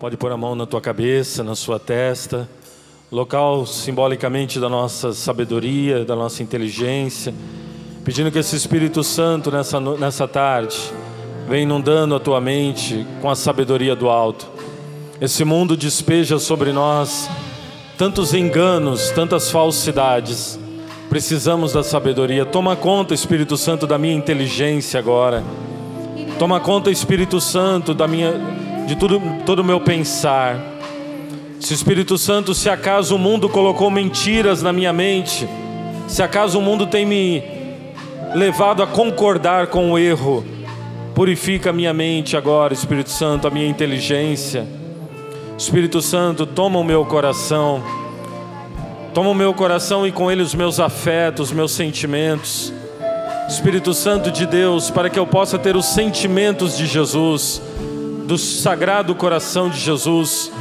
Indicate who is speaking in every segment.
Speaker 1: Pode pôr a mão na tua cabeça, na sua testa, local simbolicamente da nossa sabedoria, da nossa inteligência, pedindo que esse Espírito Santo nessa, nessa tarde venha inundando a tua mente com a sabedoria do alto. Esse mundo despeja sobre nós tantos enganos, tantas falsidades. Precisamos da sabedoria. Toma conta, Espírito Santo, da minha inteligência agora. Toma conta, Espírito Santo, da minha, de tudo, todo o meu pensar. Se Espírito Santo, se acaso o mundo colocou mentiras na minha mente, se acaso o mundo tem me levado a concordar com o erro, purifica a minha mente agora, Espírito Santo, a minha inteligência. Espírito Santo, toma o meu coração, toma o meu coração e com ele os meus afetos, meus sentimentos. Espírito Santo de Deus, para que eu possa ter os sentimentos de Jesus, do sagrado coração de Jesus,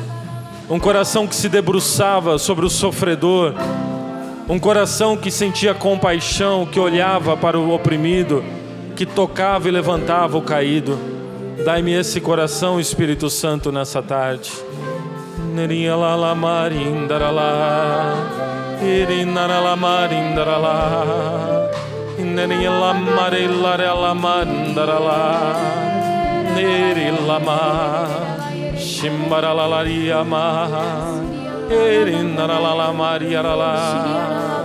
Speaker 1: um coração que se debruçava sobre o sofredor, um coração que sentia compaixão, que olhava para o oprimido, que tocava e levantava o caído. Dai-me esse coração, Espírito Santo, nessa tarde. Neri lama re la re lama Shimbara la la ria ma la la maria la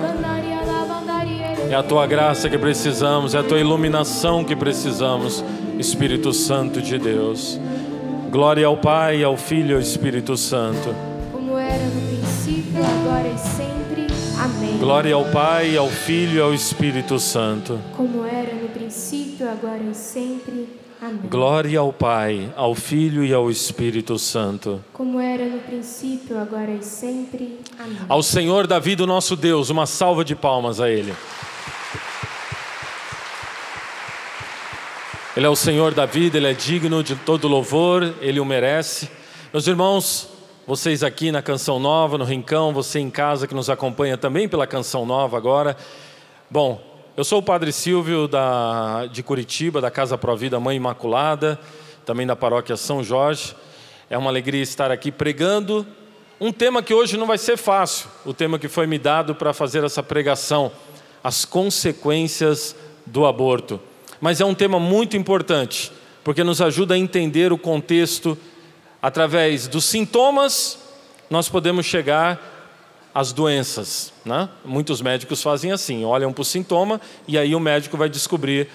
Speaker 1: É a tua graça que precisamos, é a tua iluminação que precisamos, Espírito Santo de Deus. Glória ao Pai, ao Filho e ao Espírito Santo.
Speaker 2: Como era no princípio, agora e sempre. Amém.
Speaker 1: Glória ao Pai, ao Filho e ao Espírito Santo.
Speaker 2: Como era no princípio, agora e sempre. Amém.
Speaker 1: Glória ao Pai, ao Filho e ao Espírito Santo.
Speaker 2: Como era no princípio, agora e sempre. Amém.
Speaker 1: Ao Senhor Davi, do nosso Deus, uma salva de palmas a Ele. Ele é o Senhor da vida, Ele é digno de todo louvor, Ele o merece. Meus irmãos, vocês aqui na Canção Nova, no Rincão, você em casa que nos acompanha também pela Canção Nova agora. Bom, eu sou o Padre Silvio da, de Curitiba, da Casa Provida Mãe Imaculada, também da Paróquia São Jorge. É uma alegria estar aqui pregando um tema que hoje não vai ser fácil, o tema que foi me dado para fazer essa pregação, as consequências do aborto. Mas é um tema muito importante, porque nos ajuda a entender o contexto através dos sintomas, nós podemos chegar às doenças. Né? Muitos médicos fazem assim, olham para o sintoma e aí o médico vai descobrir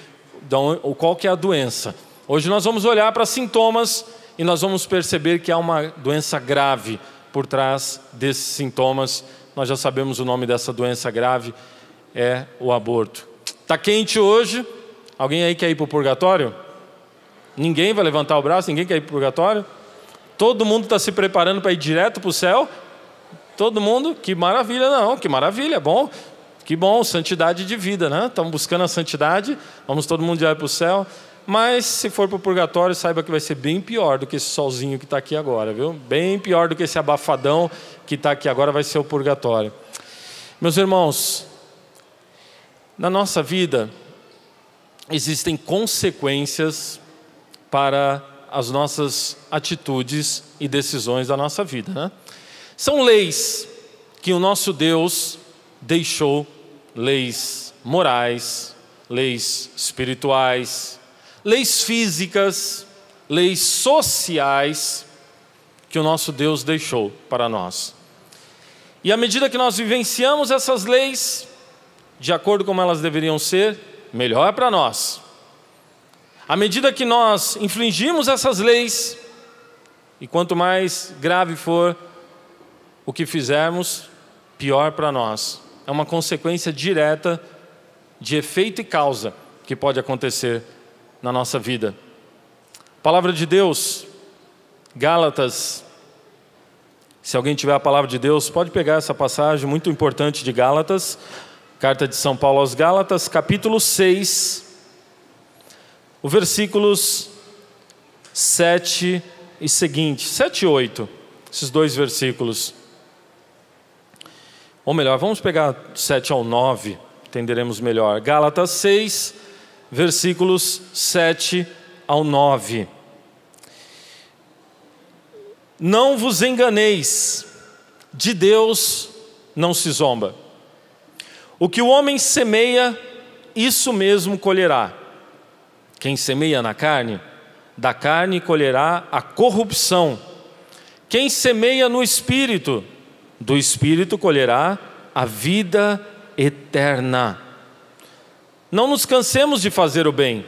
Speaker 1: qual que é a doença. Hoje nós vamos olhar para sintomas e nós vamos perceber que há uma doença grave por trás desses sintomas. Nós já sabemos o nome dessa doença grave, é o aborto. Está quente hoje? Alguém aí quer ir para o purgatório? Ninguém vai levantar o braço? Ninguém quer ir para o purgatório? Todo mundo está se preparando para ir direto para o céu? Todo mundo? Que maravilha, não, que maravilha, bom. Que bom, santidade de vida, né? Estamos buscando a santidade, vamos todo mundo direto para o céu. Mas se for para o purgatório, saiba que vai ser bem pior do que esse solzinho que está aqui agora, viu? Bem pior do que esse abafadão que está aqui agora vai ser o purgatório. Meus irmãos, na nossa vida, existem consequências para as nossas atitudes e decisões da nossa vida. Né? São leis que o nosso Deus deixou, leis morais, leis espirituais, leis físicas, leis sociais que o nosso Deus deixou para nós. E à medida que nós vivenciamos essas leis, de acordo com elas deveriam ser, melhor é para nós. À medida que nós infringimos essas leis, e quanto mais grave for o que fizermos, pior para nós. É uma consequência direta de efeito e causa que pode acontecer na nossa vida. Palavra de Deus, Gálatas. Se alguém tiver a palavra de Deus, pode pegar essa passagem muito importante de Gálatas, Carta de São Paulo aos Gálatas, capítulo 6, o versículos 7 e seguinte, 7 e 8, esses dois versículos. Ou melhor, vamos pegar 7 ao 9, entenderemos melhor. Gálatas 6, versículos 7 ao 9. Não vos enganeis, de Deus não se zomba. O que o homem semeia, isso mesmo colherá. Quem semeia na carne, da carne colherá a corrupção. Quem semeia no espírito, do espírito colherá a vida eterna. Não nos cansemos de fazer o bem,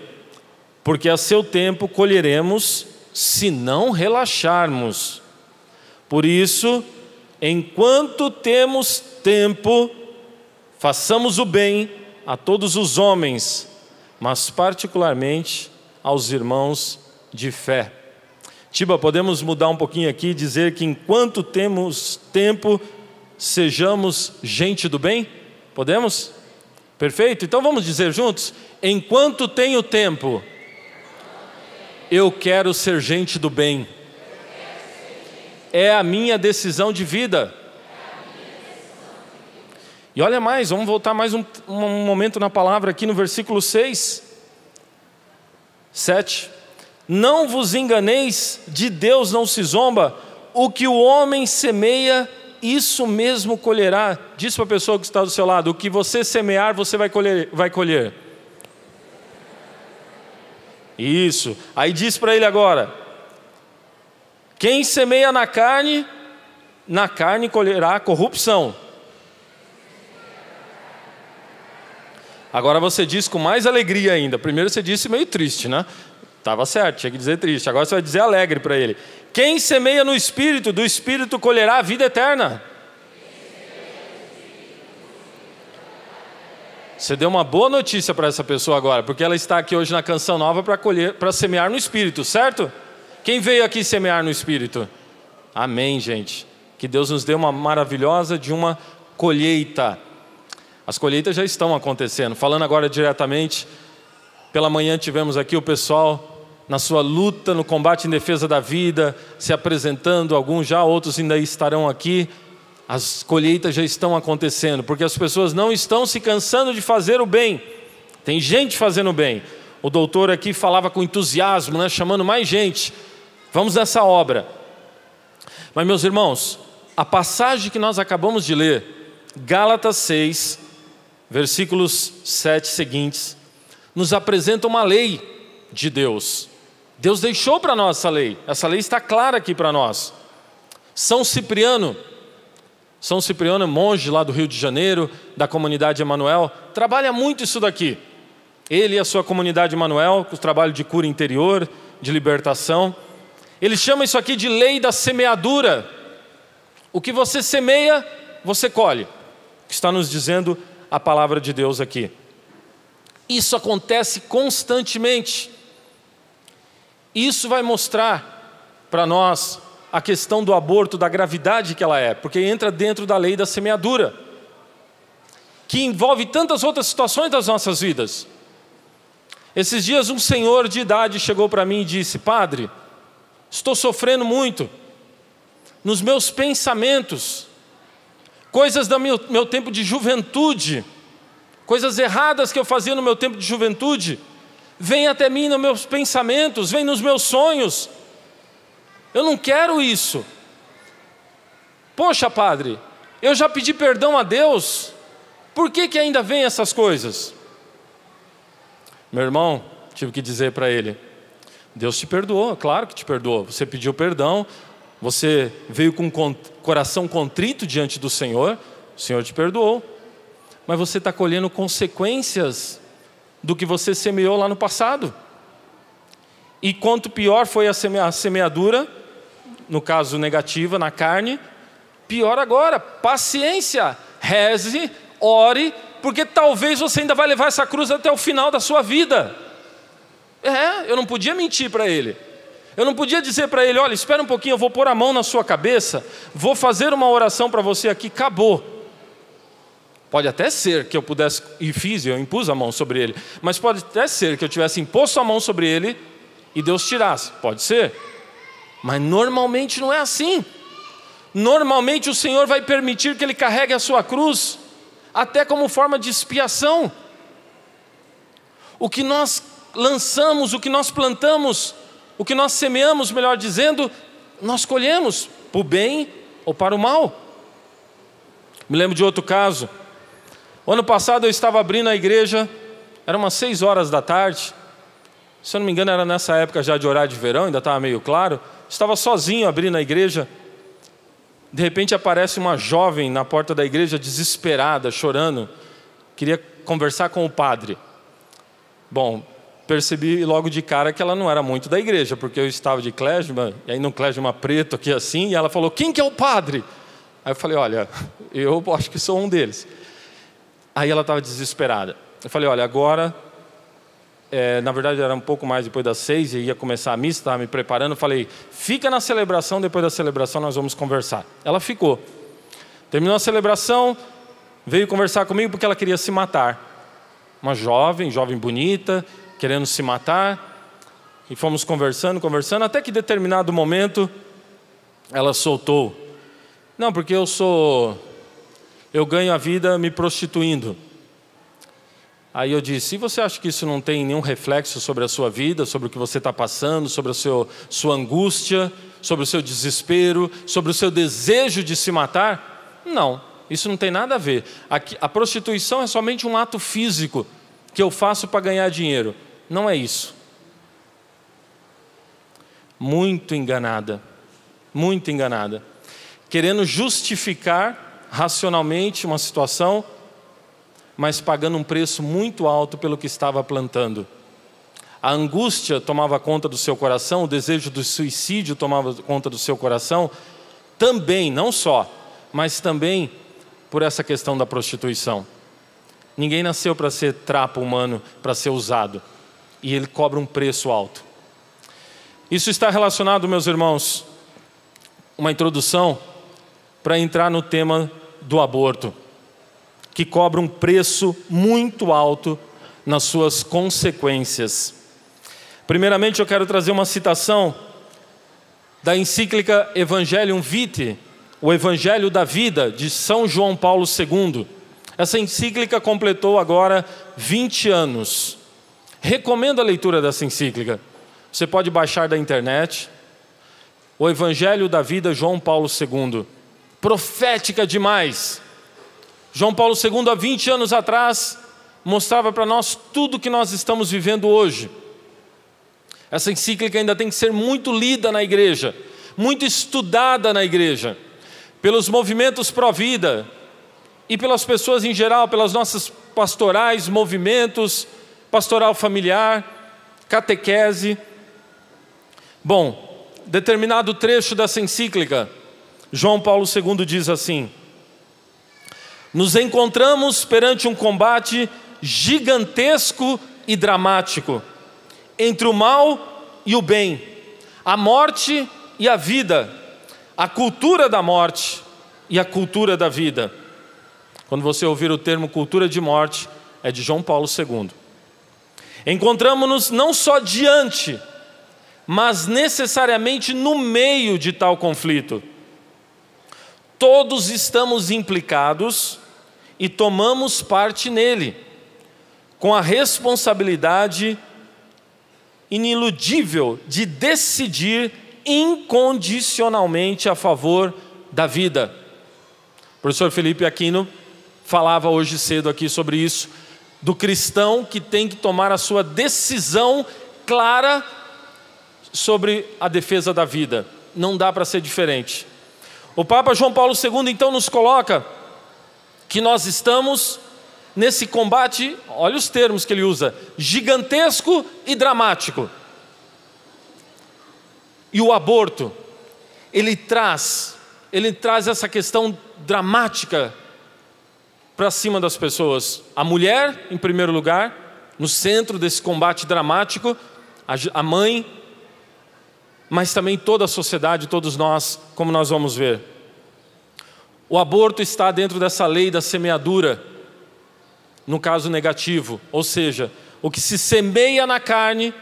Speaker 1: porque a seu tempo colheremos se não relaxarmos. Por isso, enquanto temos tempo, façamos o bem a todos os homens, mas particularmente aos irmãos de fé. Tiba, podemos mudar um pouquinho aqui e dizer que enquanto temos tempo, sejamos gente do bem? Podemos? Perfeito? Então vamos dizer juntos: enquanto tenho tempo, eu quero ser gente do bem. É a minha decisão de vida. E olha mais, vamos voltar mais um, um momento na palavra aqui no versículo 6, 7. Não vos enganeis, de Deus não se zomba, o que o homem semeia, isso mesmo colherá. Diz para a pessoa que está do seu lado: o que você semear, você vai colher. Vai colher. Isso. Aí diz para ele agora: quem semeia na carne, na carne colherá corrupção. Agora você diz com mais alegria ainda. Primeiro você disse meio triste, né? Estava certo, tinha que dizer triste. Agora você vai dizer alegre para ele. Quem semeia no espírito, do espírito colherá a vida eterna. Você deu uma boa notícia para essa pessoa agora, porque ela está aqui hoje na canção nova para colher, para semear no espírito, certo? Quem veio aqui semear no espírito? Amém, gente. Que Deus nos dê uma maravilhosa de uma colheita. As colheitas já estão acontecendo. Falando agora diretamente, pela manhã tivemos aqui o pessoal na sua luta, no combate em defesa da vida, se apresentando, alguns já, outros ainda estarão aqui. As colheitas já estão acontecendo, porque as pessoas não estão se cansando de fazer o bem. Tem gente fazendo o bem. O doutor aqui falava com entusiasmo, né, chamando mais gente. Vamos nessa obra. Mas, meus irmãos, a passagem que nós acabamos de ler, Gálatas 6, versículos 7 seguintes, nos apresenta uma lei de Deus. Deus deixou para nós essa lei, essa lei está clara aqui para nós. São Cipriano, São Cipriano, monge lá do Rio de Janeiro, da comunidade Emanuel, trabalha muito isso daqui. Ele e a sua comunidade Emanuel, com o trabalho de cura interior, de libertação. Ele chama isso aqui de lei da semeadura. O que você semeia, você colhe. Está nos dizendo a palavra de Deus aqui. Isso acontece constantemente. Isso vai mostrar para nós a questão do aborto, da gravidade que ela é, porque entra dentro da lei da semeadura, que envolve tantas outras situações das nossas vidas. Esses dias, um senhor de idade chegou para mim e disse: Padre, estou sofrendo muito nos meus pensamentos, coisas do meu, tempo de juventude, coisas erradas que eu fazia no meu tempo de juventude, vem até mim nos meus pensamentos, vem nos meus sonhos. Eu não quero isso. Poxa, padre, eu já pedi perdão a Deus, por que, que ainda vem essas coisas? Meu irmão, tive que dizer para ele: Deus te perdoou, claro que te perdoou. Você pediu perdão, você veio com um coração contrito diante do Senhor, o Senhor te perdoou. Mas você está colhendo consequências do que você semeou lá no passado. E quanto pior foi a semeadura, no caso negativa, na carne, pior agora. Paciência, reze, ore, porque talvez você ainda vai levar essa cruz até o final da sua vida. É, eu não podia mentir para ele. Eu não podia dizer para ele: olha, espera um pouquinho, eu vou pôr a mão na sua cabeça, vou fazer uma oração para você aqui, acabou. Pode até ser que eu pudesse, e fiz, eu impus a mão sobre ele, mas pode até ser que eu tivesse imposto a mão sobre ele e Deus tirasse. Pode ser. Mas normalmente não é assim. Normalmente o Senhor vai permitir que ele carregue a sua cruz até como forma de expiação. O que nós lançamos, o que nós plantamos, o que nós semeamos, melhor dizendo, nós colhemos para o bem ou para o mal. Me lembro de outro caso. O ano passado eu estava abrindo a igreja, era umas seis horas da tarde. Se eu não me engano, era nessa época já de horário de verão, ainda estava meio claro. Estava sozinho abrindo a igreja. De repente aparece uma jovem na porta da igreja, desesperada, chorando. Queria conversar com o padre. Bom, percebi logo de cara que ela não era muito da igreja, porque eu estava de clésima, e aí no clésima preto aqui assim, e ela falou: Quem que é o padre? Aí eu falei: Olha, eu acho que sou um deles. Aí ela estava desesperada. Eu falei: Olha, agora é, na verdade era um pouco mais depois das seis, e ia começar a missa, estava me preparando, falei, fica na celebração, depois da celebração nós vamos conversar. Ela ficou. Terminou a celebração, veio conversar comigo porque ela queria se matar. Uma jovem, jovem bonita, querendo se matar. E fomos conversando, conversando, até que determinado momento ela soltou. Não, porque eu sou. Eu ganho a vida me prostituindo. Aí eu disse: e você acha que isso não tem nenhum reflexo sobre a sua vida, sobre o que você está passando, sobre a seu, sua angústia, sobre o seu desespero, sobre o seu desejo de se matar? Não, isso não tem nada a ver. A, a prostituição é somente um ato físico que eu faço para ganhar dinheiro. Não é isso. Muito enganada, muito enganada. Querendo justificar racionalmente uma situação mas pagando um preço muito alto pelo que estava plantando. A angústia tomava conta do seu coração, o desejo do suicídio tomava conta do seu coração, também, não só, mas também por essa questão da prostituição. Ninguém nasceu para ser trapo humano, para ser usado, e ele cobra um preço alto. Isso está relacionado, meus irmãos, uma introdução para entrar no tema do aborto que cobra um preço muito alto nas suas consequências. Primeiramente, eu quero trazer uma citação da encíclica Evangelium Vitae, o Evangelho da Vida, de São João Paulo II. Essa encíclica completou agora 20 anos. Recomendo a leitura dessa encíclica. Você pode baixar da internet. O Evangelho da Vida, João Paulo II. Profética demais João Paulo II, há 20 anos atrás, mostrava para nós tudo que nós estamos vivendo hoje. Essa encíclica ainda tem que ser muito lida na igreja, muito estudada na igreja, pelos movimentos pró-vida e pelas pessoas em geral, pelas nossas pastorais, movimentos, pastoral familiar, catequese. Bom, determinado trecho dessa encíclica, João Paulo II diz assim: nos encontramos perante um combate gigantesco e dramático entre o mal e o bem, a morte e a vida, a cultura da morte e a cultura da vida. Quando você ouvir o termo cultura de morte, é de João Paulo II. Encontramos-nos não só diante, mas necessariamente no meio de tal conflito. Todos estamos implicados e tomamos parte nele, com a responsabilidade iniludível de decidir incondicionalmente a favor da vida. O professor Felipe Aquino falava hoje cedo aqui sobre isso, do cristão que tem que tomar a sua decisão clara sobre a defesa da vida. Não dá para ser diferente. O Papa João Paulo II então nos coloca que nós estamos nesse combate, olha os termos que ele usa, gigantesco e dramático. E o aborto, ele traz, ele traz essa questão dramática para cima das pessoas. A mulher, em primeiro lugar, no centro desse combate dramático, a mãe, mas também toda a sociedade, todos nós, como nós vamos ver. O aborto está dentro dessa lei da semeadura, no caso negativo, ou seja, o que se semeia na carne,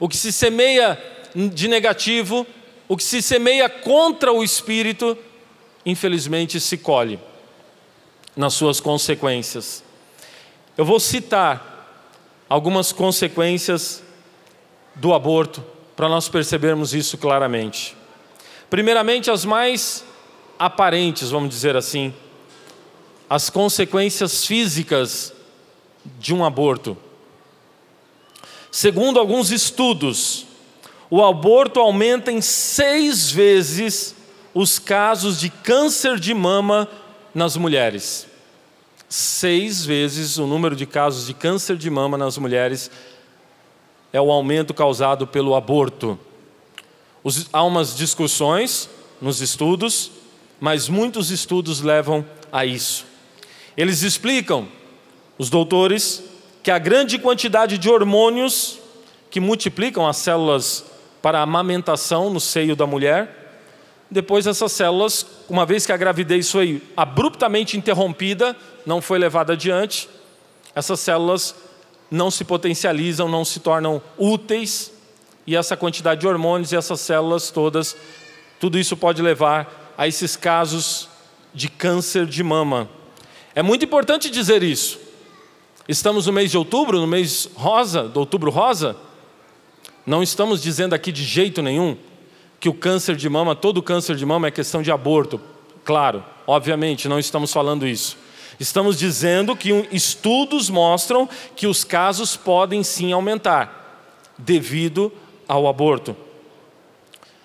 Speaker 1: o que se semeia de negativo, o que se semeia contra o espírito, infelizmente se colhe nas suas consequências. Eu vou citar algumas consequências do aborto para nós percebermos isso claramente. Primeiramente, as mais aparentes, vamos dizer assim, as consequências físicas de um aborto. Segundo alguns estudos, o aborto aumenta em seis vezes os casos de câncer de mama nas mulheres. Seis vezes o número de casos de câncer de mama nas mulheres é o aumento causado pelo aborto. Os, há umas discussões nos estudos, mas muitos estudos levam a isso. Eles explicam, os doutores, que a grande quantidade de hormônios que multiplicam as células para a amamentação no seio da mulher, depois essas células, uma vez que a gravidez foi abruptamente interrompida, não foi levada adiante, essas células não se potencializam, não se tornam úteis, e essa quantidade de hormônios e essas células todas, tudo isso pode levar a esses casos de câncer de mama. É muito importante dizer isso. Estamos no mês de outubro, no mês rosa, do outubro rosa. Não estamos dizendo aqui de jeito nenhum que o câncer de mama, todo câncer de mama é questão de aborto. Claro, obviamente, não estamos falando isso. Estamos dizendo que estudos mostram que os casos podem sim aumentar devido ao aborto.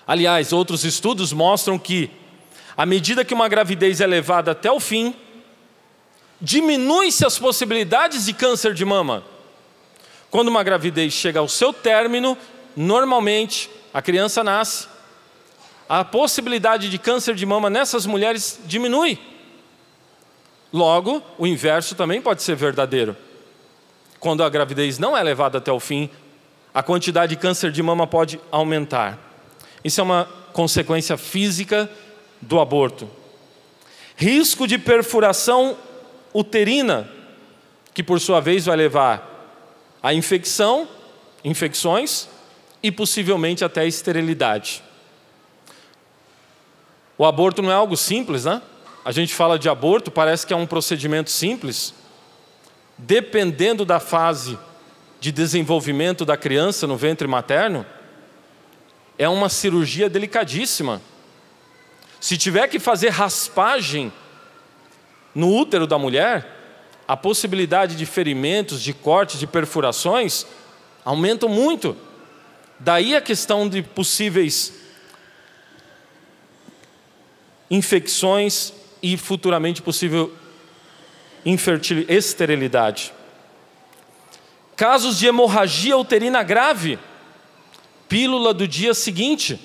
Speaker 1: Aliás, outros estudos mostram que, à medida que uma gravidez é levada até o fim, diminui-se as possibilidades de câncer de mama. Quando uma gravidez chega ao seu término, normalmente a criança nasce, a possibilidade de câncer de mama nessas mulheres diminui. Logo, o inverso também pode ser verdadeiro. Quando a gravidez não é levada até o fim, a quantidade de câncer de mama pode aumentar. Isso é uma consequência física do aborto. Risco de perfuração uterina, que por sua vez vai levar a infecção, infecções e possivelmente até a esterilidade. O aborto não é algo simples, né? A gente fala de aborto, parece que é um procedimento simples. Dependendo da fase de desenvolvimento da criança no ventre materno, é uma cirurgia delicadíssima. Se tiver que fazer raspagem no útero da mulher, a possibilidade de ferimentos, de cortes, de perfurações aumentam muito. Daí a questão de possíveis infecções e futuramente possível esterilidade. Casos de hemorragia uterina grave, pílula do dia seguinte.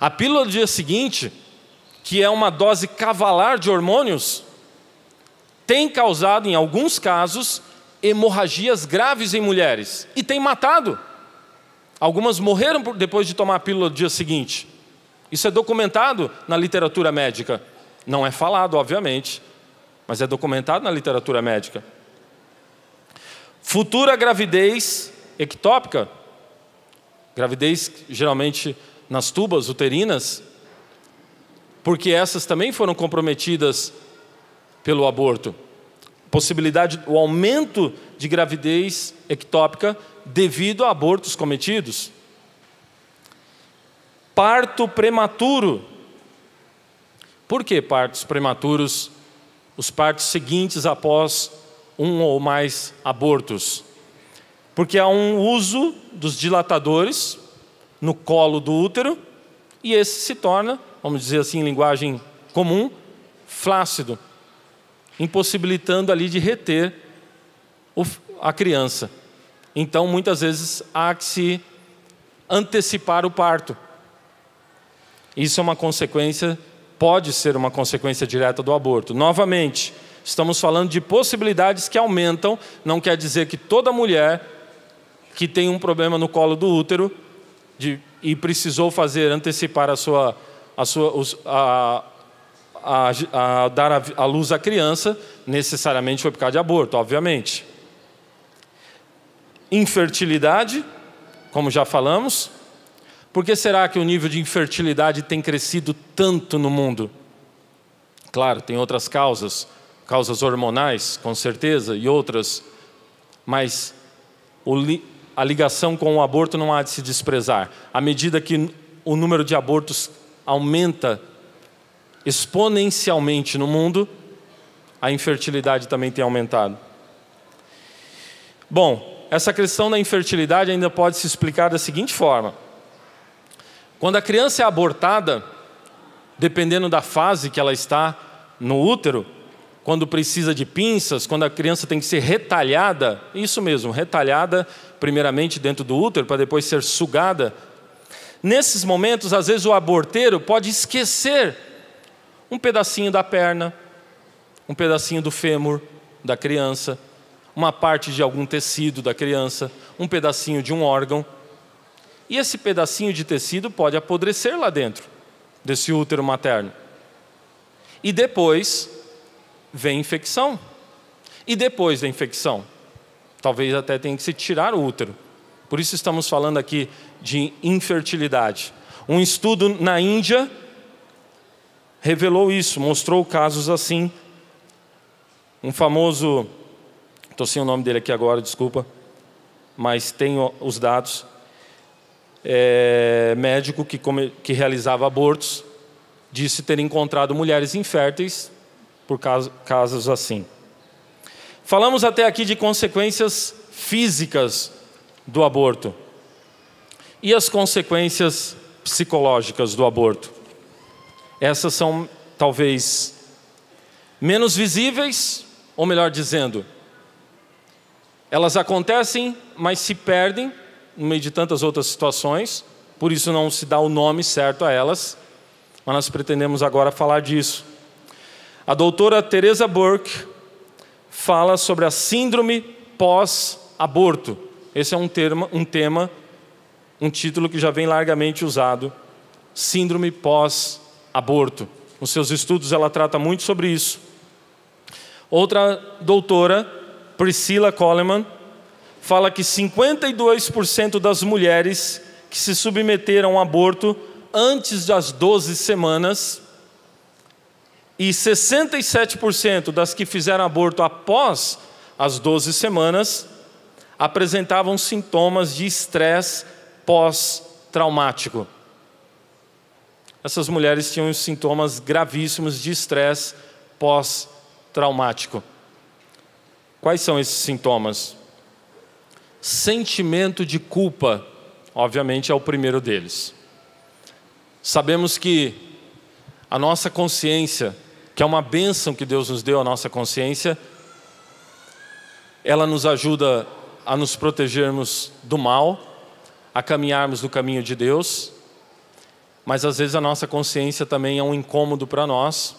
Speaker 1: A pílula do dia seguinte, que é uma dose cavalar de hormônios, tem causado, em alguns casos, hemorragias graves em mulheres e tem matado. Algumas morreram depois de tomar a pílula do dia seguinte. Isso é documentado na literatura médica. Não é falado, obviamente, mas é documentado na literatura médica. Futura gravidez ectópica, gravidez geralmente nas tubas uterinas, porque essas também foram comprometidas pelo aborto. Possibilidade, o aumento de gravidez ectópica devido a abortos cometidos parto prematuro. Por que partos prematuros? Os partos seguintes após um ou mais abortos. Porque há um uso dos dilatadores no colo do útero e esse se torna, vamos dizer assim em linguagem comum, flácido, impossibilitando ali de reter a criança. Então, muitas vezes há que se antecipar o parto. Isso é uma consequência, pode ser uma consequência direta do aborto. Novamente, estamos falando de possibilidades que aumentam, não quer dizer que toda mulher que tem um problema no colo do útero de, e precisou fazer, antecipar a sua, a sua, a, a, a dar luz à criança, necessariamente foi por causa de aborto, obviamente. Infertilidade, como já falamos, por que será que o nível de infertilidade tem crescido tanto no mundo? Claro, tem outras causas, causas hormonais, com certeza, e outras, mas a ligação com o aborto não há de se desprezar. À medida que o número de abortos aumenta exponencialmente no mundo, a infertilidade também tem aumentado. Bom, essa questão da infertilidade ainda pode se explicar da seguinte forma: quando a criança é abortada, dependendo da fase que ela está no útero, quando precisa de pinças, quando a criança tem que ser retalhada, isso mesmo, retalhada primeiramente dentro do útero para depois ser sugada. Nesses momentos, às vezes o aborteiro pode esquecer um pedacinho da perna, um pedacinho do fêmur da criança, uma parte de algum tecido da criança, um pedacinho de um órgão. E esse pedacinho de tecido pode apodrecer lá dentro desse útero materno. E depois vem infecção. E depois da infecção, talvez até tenha que se tirar o útero. Por isso estamos falando aqui de infertilidade. Um estudo na Índia revelou isso, mostrou casos assim. Um famoso, estou sem o nome dele aqui agora, desculpa, mas tenho os dados. É, médico que, come, que realizava abortos disse ter encontrado mulheres inférteis por casos assim. Falamos até aqui de consequências físicas do aborto e as consequências psicológicas do aborto. Essas são talvez menos visíveis, ou melhor dizendo, elas acontecem, mas se perdem no meio de tantas outras situações, por isso não se dá o nome certo a elas, mas nós pretendemos agora falar disso. A doutora Teresa Burke fala sobre a síndrome pós-aborto. Esse é um, termo, um tema, um título que já vem largamente usado. Síndrome pós-aborto. Nos seus estudos ela trata muito sobre isso. Outra doutora, Priscilla Coleman, fala que 52% das mulheres que se submeteram ao aborto antes das 12 semanas e 67% das que fizeram aborto após as 12 semanas apresentavam sintomas de estresse pós-traumático. Essas mulheres tinham sintomas gravíssimos de estresse pós-traumático. Quais são esses sintomas? Sentimento de culpa, obviamente, é o primeiro deles. Sabemos que a nossa consciência que é uma bênção que Deus nos deu, a nossa consciência. Ela nos ajuda a nos protegermos do mal, a caminharmos no caminho de Deus, mas às vezes a nossa consciência também é um incômodo para nós,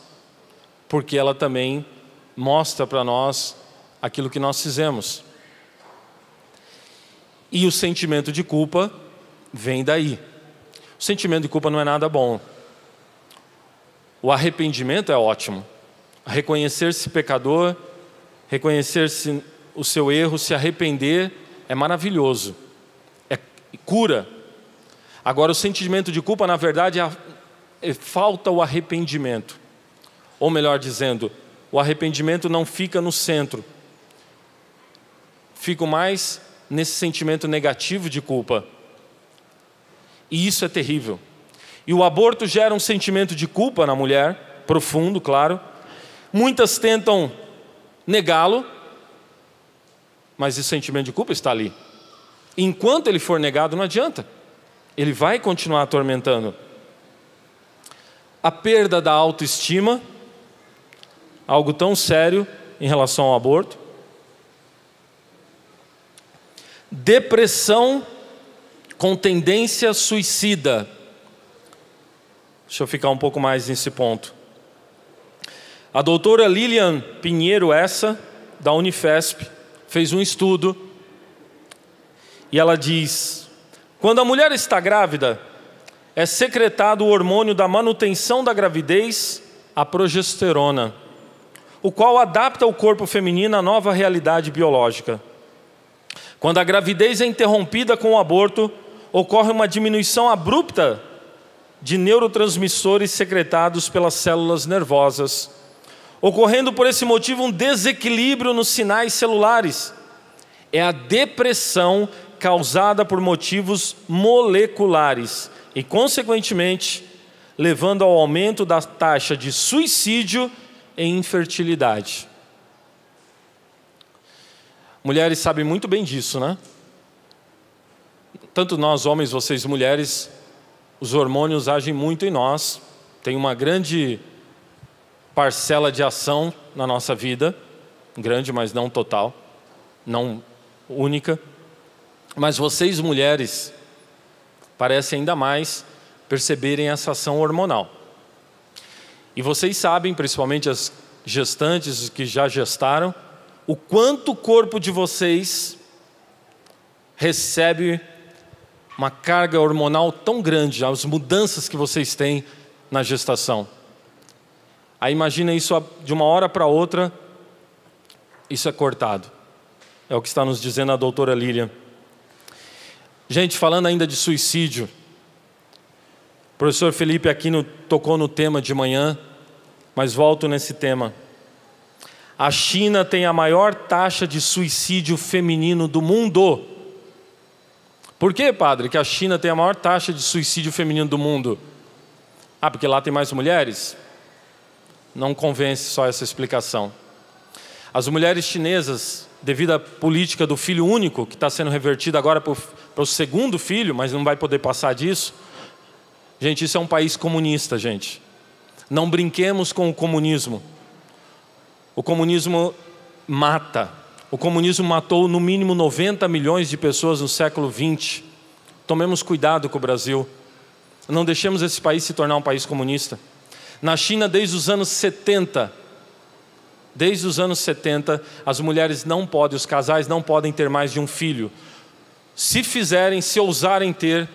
Speaker 1: porque ela também mostra para nós aquilo que nós fizemos. E o sentimento de culpa vem daí. O sentimento de culpa não é nada bom. O arrependimento é ótimo. Reconhecer-se pecador, reconhecer-se o seu erro, se arrepender é maravilhoso. É cura. Agora, o sentimento de culpa, na verdade, é, é falta o arrependimento. Ou melhor dizendo, o arrependimento não fica no centro. Fico mais nesse sentimento negativo de culpa. E isso é terrível. E o aborto gera um sentimento de culpa na mulher, profundo, claro. Muitas tentam negá-lo, mas esse sentimento de culpa está ali. Enquanto ele for negado, não adianta. Ele vai continuar atormentando. A perda da autoestima, algo tão sério em relação ao aborto. Depressão com tendência suicida Deixa eu ficar um pouco mais nesse ponto. A doutora Lilian Pinheiro, essa, da Unifesp, fez um estudo e ela diz: quando a mulher está grávida, é secretado o hormônio da manutenção da gravidez, a progesterona, o qual adapta o corpo feminino à nova realidade biológica. Quando a gravidez é interrompida com o aborto, ocorre uma diminuição abrupta de neurotransmissores secretados pelas células nervosas, ocorrendo por esse motivo um desequilíbrio nos sinais celulares. É a depressão causada por motivos moleculares e, consequentemente, levando ao aumento da taxa de suicídio e infertilidade. Mulheres sabem muito bem disso, né? Tanto nós, homens, vocês, mulheres, os hormônios agem muito em nós, tem uma grande parcela de ação na nossa vida, grande, mas não total, não única. Mas vocês, mulheres, parecem ainda mais perceberem essa ação hormonal. E vocês sabem, principalmente as gestantes, que já gestaram, o quanto o corpo de vocês recebe uma carga hormonal tão grande, as mudanças que vocês têm na gestação. Aí imagina isso de uma hora para outra, isso é cortado. É o que está nos dizendo a doutora Lilian. Gente, falando ainda de suicídio, o professor Felipe Aquino tocou no tema de manhã, mas volto nesse tema. A China tem a maior taxa de suicídio feminino do mundo. Por que, padre, que a China tem a maior taxa de suicídio feminino do mundo? Ah, porque lá tem mais mulheres? Não convence só essa explicação. As mulheres chinesas, devido à política do filho único, que está sendo revertida agora para o segundo filho, mas não vai poder passar disso. Gente, isso é um país comunista, gente. Não brinquemos com o comunismo. O comunismo mata. O comunismo matou no mínimo 90 milhões de pessoas no século 20. Tomemos cuidado com o Brasil. Não deixemos esse país se tornar um país comunista. Na China, desde os anos 70, desde os anos 70, as mulheres não podem, os casais não podem ter mais de um filho. Se fizerem, se ousarem ter,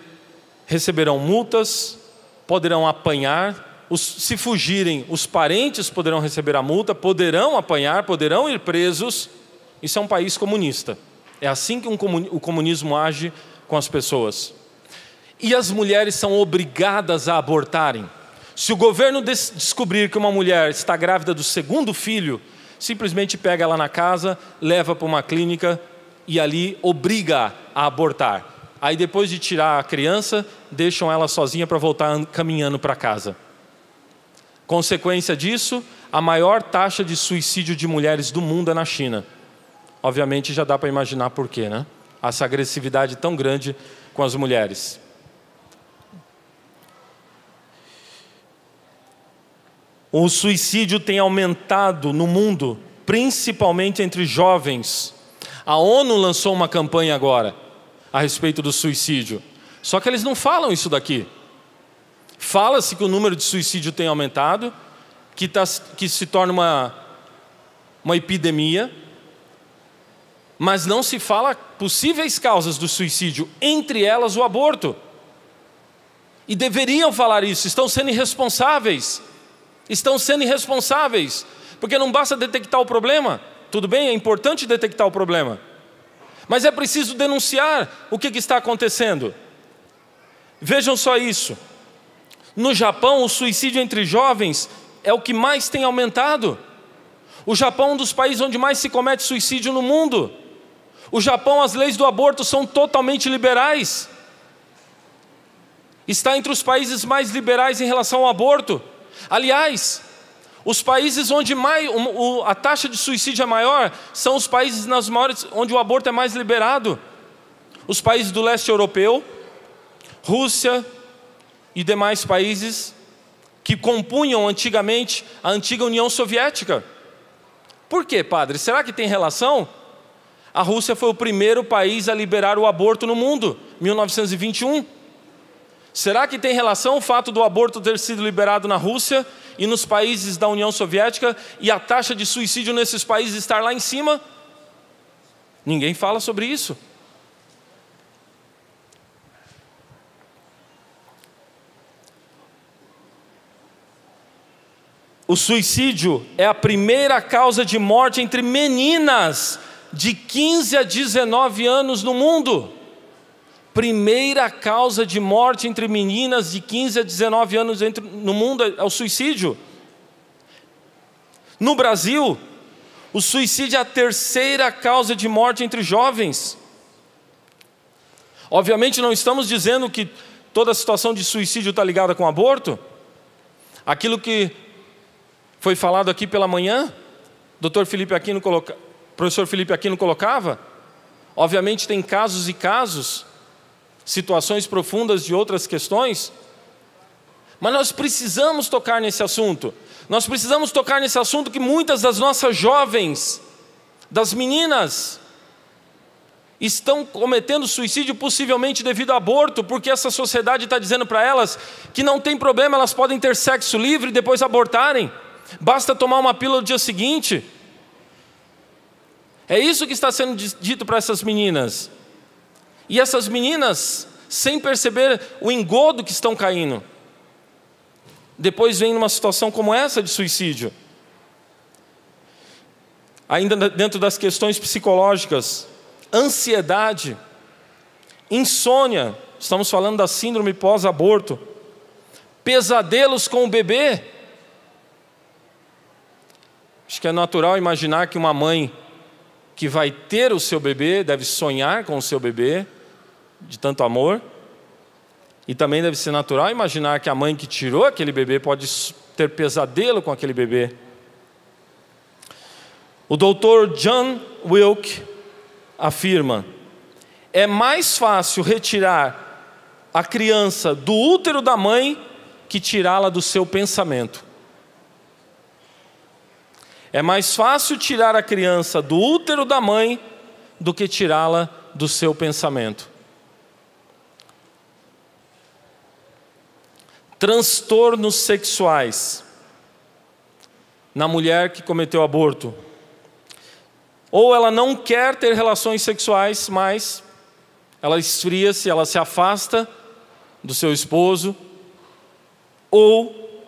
Speaker 1: receberão multas, poderão apanhar, os, se fugirem, os parentes poderão receber a multa, poderão apanhar, poderão ir presos. Isso é um país comunista. É assim que um, o comunismo age com as pessoas. E as mulheres são obrigadas a abortarem. Se o governo des descobrir que uma mulher está grávida do segundo filho, simplesmente pega ela na casa, leva para uma clínica e ali obriga a abortar. Aí depois de tirar a criança, deixam ela sozinha para voltar caminhando para casa. Consequência disso, a maior taxa de suicídio de mulheres do mundo é na China. Obviamente já dá para imaginar por quê, né? Essa agressividade tão grande com as mulheres. O suicídio tem aumentado no mundo, principalmente entre jovens. A ONU lançou uma campanha agora a respeito do suicídio. Só que eles não falam isso daqui. Fala-se que o número de suicídio tem aumentado, que, tá, que se torna uma, uma epidemia, mas não se fala possíveis causas do suicídio, entre elas o aborto. E deveriam falar isso, estão sendo irresponsáveis estão sendo irresponsáveis, porque não basta detectar o problema, tudo bem, é importante detectar o problema, mas é preciso denunciar o que, que está acontecendo. Vejam só isso: no Japão, o suicídio entre jovens é o que mais tem aumentado. O Japão é um dos países onde mais se comete suicídio no mundo. O Japão, as leis do aborto são totalmente liberais. Está entre os países mais liberais em relação ao aborto. Aliás, os países onde mais, a taxa de suicídio é maior são os países nas maiores, onde o aborto é mais liberado. Os países do leste europeu, Rússia e demais países que compunham antigamente a antiga União Soviética. Por quê, padre? Será que tem relação? A Rússia foi o primeiro país a liberar o aborto no mundo, 1921. Será que tem relação o fato do aborto ter sido liberado na Rússia e nos países da União Soviética e a taxa de suicídio nesses países estar lá em cima? Ninguém fala sobre isso. O suicídio é a primeira causa de morte entre meninas de 15 a 19 anos no mundo primeira causa de morte entre meninas de 15 a 19 anos no mundo é o suicídio. No Brasil, o suicídio é a terceira causa de morte entre jovens. Obviamente, não estamos dizendo que toda a situação de suicídio está ligada com aborto? Aquilo que foi falado aqui pela manhã, Dr. Felipe Aquino coloca, professor Felipe Aquino colocava? Obviamente tem casos e casos, situações profundas de outras questões, mas nós precisamos tocar nesse assunto. Nós precisamos tocar nesse assunto que muitas das nossas jovens, das meninas, estão cometendo suicídio possivelmente devido a aborto, porque essa sociedade está dizendo para elas que não tem problema, elas podem ter sexo livre e depois abortarem, basta tomar uma pílula no dia seguinte. É isso que está sendo dito para essas meninas. E essas meninas, sem perceber o engodo que estão caindo, depois vem numa situação como essa de suicídio. Ainda dentro das questões psicológicas, ansiedade, insônia, estamos falando da síndrome pós-aborto, pesadelos com o bebê. Acho que é natural imaginar que uma mãe que vai ter o seu bebê deve sonhar com o seu bebê, de tanto amor. E também deve ser natural imaginar que a mãe que tirou aquele bebê pode ter pesadelo com aquele bebê. O doutor John Wilke afirma: é mais fácil retirar a criança do útero da mãe que tirá-la do seu pensamento. É mais fácil tirar a criança do útero da mãe do que tirá-la do seu pensamento. Transtornos sexuais na mulher que cometeu aborto ou ela não quer ter relações sexuais mais, ela esfria-se, ela se afasta do seu esposo, ou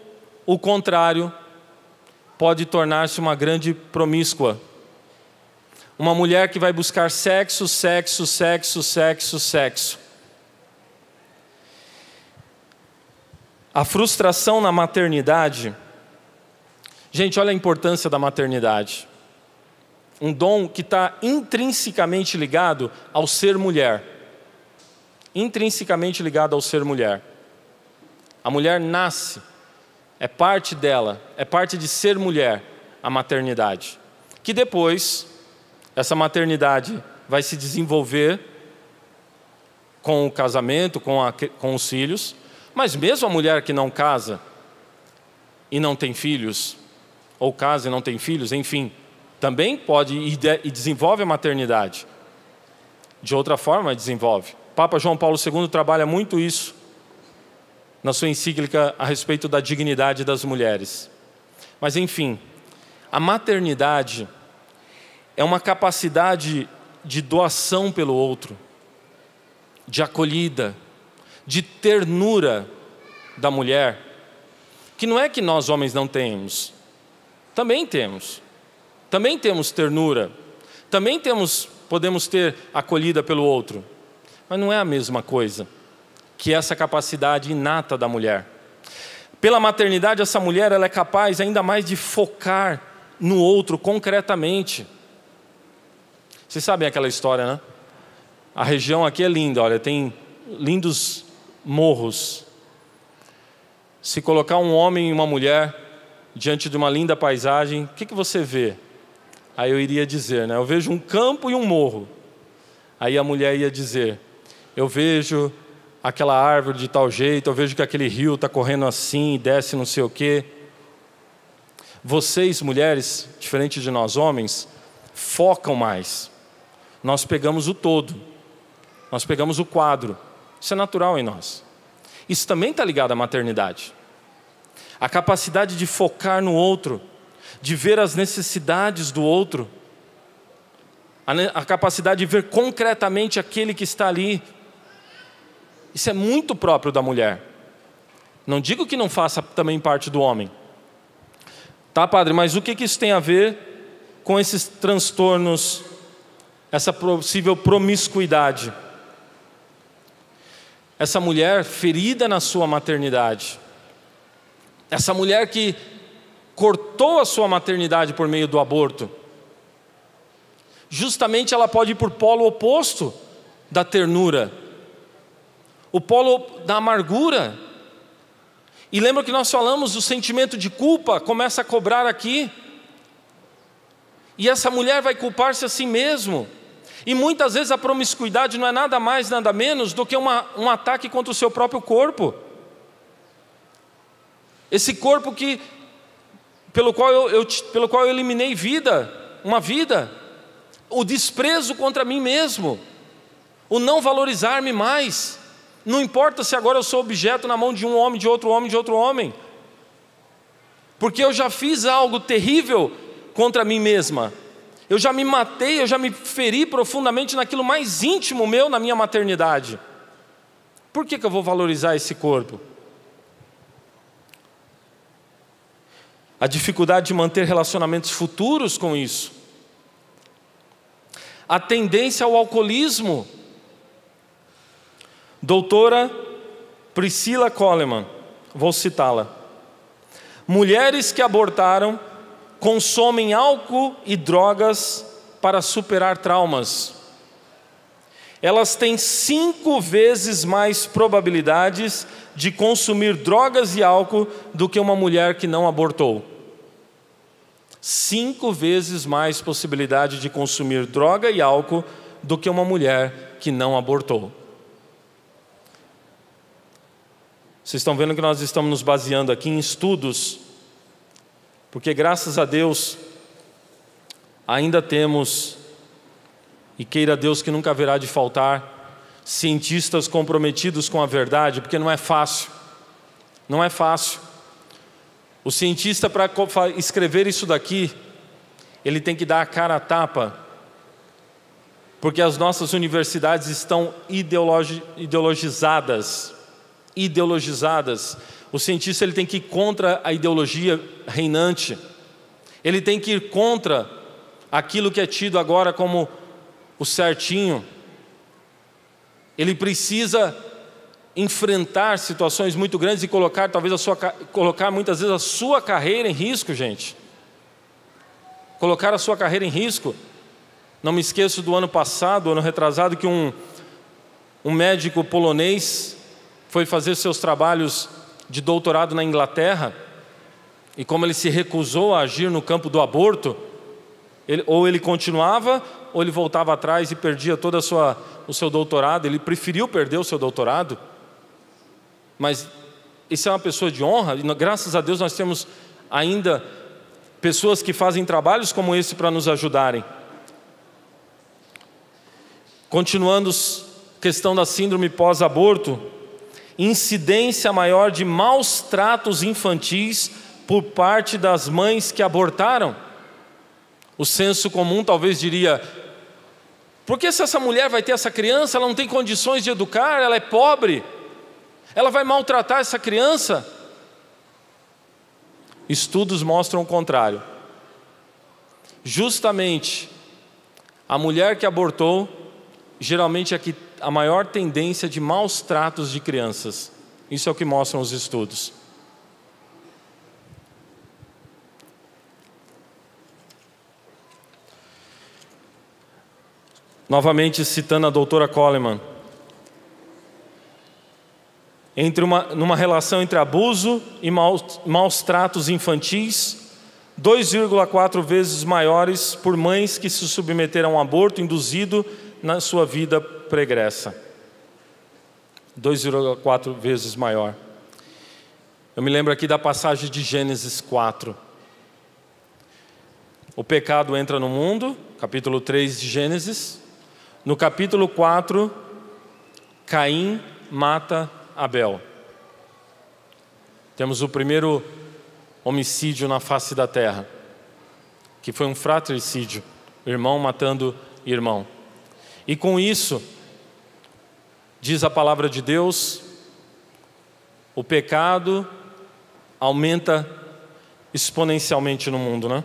Speaker 1: o contrário, pode tornar-se uma grande promíscua. Uma mulher que vai buscar sexo, sexo, sexo, sexo, sexo. A frustração na maternidade. Gente, olha a importância da maternidade um dom que está intrinsecamente ligado ao ser mulher. Intrinsecamente ligado ao ser mulher. A mulher nasce, é parte dela, é parte de ser mulher, a maternidade. Que depois, essa maternidade vai se desenvolver com o casamento, com, a, com os filhos, mas mesmo a mulher que não casa e não tem filhos, ou casa e não tem filhos, enfim, também pode e desenvolve a maternidade. De outra forma, desenvolve. Papa João Paulo II trabalha muito isso na sua encíclica a respeito da dignidade das mulheres. Mas, enfim, a maternidade é uma capacidade de doação pelo outro, de acolhida, de ternura da mulher, que não é que nós homens não temos, também temos. Também temos ternura, também temos, podemos ter acolhida pelo outro, mas não é a mesma coisa que essa capacidade inata da mulher. Pela maternidade, essa mulher ela é capaz ainda mais de focar no outro concretamente. Vocês sabem aquela história, né? A região aqui é linda, olha, tem lindos morros. Se colocar um homem e uma mulher diante de uma linda paisagem, o que, que você vê? Aí eu iria dizer, né? Eu vejo um campo e um morro. Aí a mulher ia dizer: Eu vejo aquela árvore de tal jeito, eu vejo que aquele rio está correndo assim, desce não sei o quê. Vocês, mulheres, diferente de nós homens, focam mais. Nós pegamos o todo, nós pegamos o quadro. Isso é natural em nós. Isso também está ligado à maternidade. A capacidade de focar no outro de ver as necessidades do outro, a, capacidade de ver concretamente aquele que está ali. Isso é muito próprio da mulher. Não digo que não faça também parte do homem. Tá, padre, mas o que, isso tem a ver com esses transtornos, essa possível promiscuidade? Essa mulher ferida na sua maternidade, essa mulher que cortou a sua maternidade por meio do aborto, justamente ela pode ir por polo oposto da ternura. O polo da amargura. E lembra que nós falamos, o sentimento de culpa começa a cobrar aqui. E essa mulher vai culpar-se a si mesmo. E muitas vezes a promiscuidade não é nada mais, nada menos do que uma, um ataque contra o seu próprio corpo. Esse corpo que, pelo, qual eu, eu, pelo qual eu eliminei vida, uma vida. O desprezo contra mim mesmo. O não valorizar-me mais. Não importa se agora eu sou objeto na mão de um homem, de outro homem, de outro homem. Porque eu já fiz algo terrível contra mim mesma. Eu já me matei, eu já me feri profundamente naquilo mais íntimo meu na minha maternidade. Por que, que eu vou valorizar esse corpo? A dificuldade de manter relacionamentos futuros com isso. A tendência ao alcoolismo Doutora Priscila Coleman, vou citá-la. Mulheres que abortaram consomem álcool e drogas para superar traumas. Elas têm cinco vezes mais probabilidades de consumir drogas e álcool do que uma mulher que não abortou. Cinco vezes mais possibilidade de consumir droga e álcool do que uma mulher que não abortou. Vocês estão vendo que nós estamos nos baseando aqui em estudos, porque graças a Deus ainda temos, e queira Deus que nunca haverá de faltar, cientistas comprometidos com a verdade, porque não é fácil, não é fácil. O cientista, para escrever isso daqui, ele tem que dar a cara a tapa, porque as nossas universidades estão ideologi ideologizadas ideologizadas. O cientista ele tem que ir contra a ideologia reinante. Ele tem que ir contra aquilo que é tido agora como o certinho. Ele precisa enfrentar situações muito grandes e colocar talvez a sua colocar muitas vezes a sua carreira em risco, gente. Colocar a sua carreira em risco. Não me esqueço do ano passado, ano retrasado, que um, um médico polonês foi fazer seus trabalhos de doutorado na Inglaterra, e como ele se recusou a agir no campo do aborto, ele, ou ele continuava, ou ele voltava atrás e perdia todo a o seu doutorado. Ele preferiu perder o seu doutorado, mas isso é uma pessoa de honra, e graças a Deus nós temos ainda pessoas que fazem trabalhos como esse para nos ajudarem. Continuando, questão da síndrome pós-aborto, incidência maior de maus tratos infantis por parte das mães que abortaram. O senso comum talvez diria: por que se essa mulher vai ter essa criança, ela não tem condições de educar, ela é pobre, ela vai maltratar essa criança? Estudos mostram o contrário. Justamente a mulher que abortou, geralmente é que a maior tendência de maus tratos de crianças. Isso é o que mostram os estudos. Novamente citando a doutora Coleman. Entre uma, numa relação entre abuso e maus, maus tratos infantis, 2,4 vezes maiores por mães que se submeteram a um aborto induzido na sua vida pregressa. 2,4 vezes maior. Eu me lembro aqui da passagem de Gênesis 4. O pecado entra no mundo, capítulo 3 de Gênesis. No capítulo 4, Caim mata Abel. Temos o primeiro homicídio na face da terra, que foi um fratricídio, irmão matando irmão. E com isso, diz a palavra de Deus, o pecado aumenta exponencialmente no mundo, né?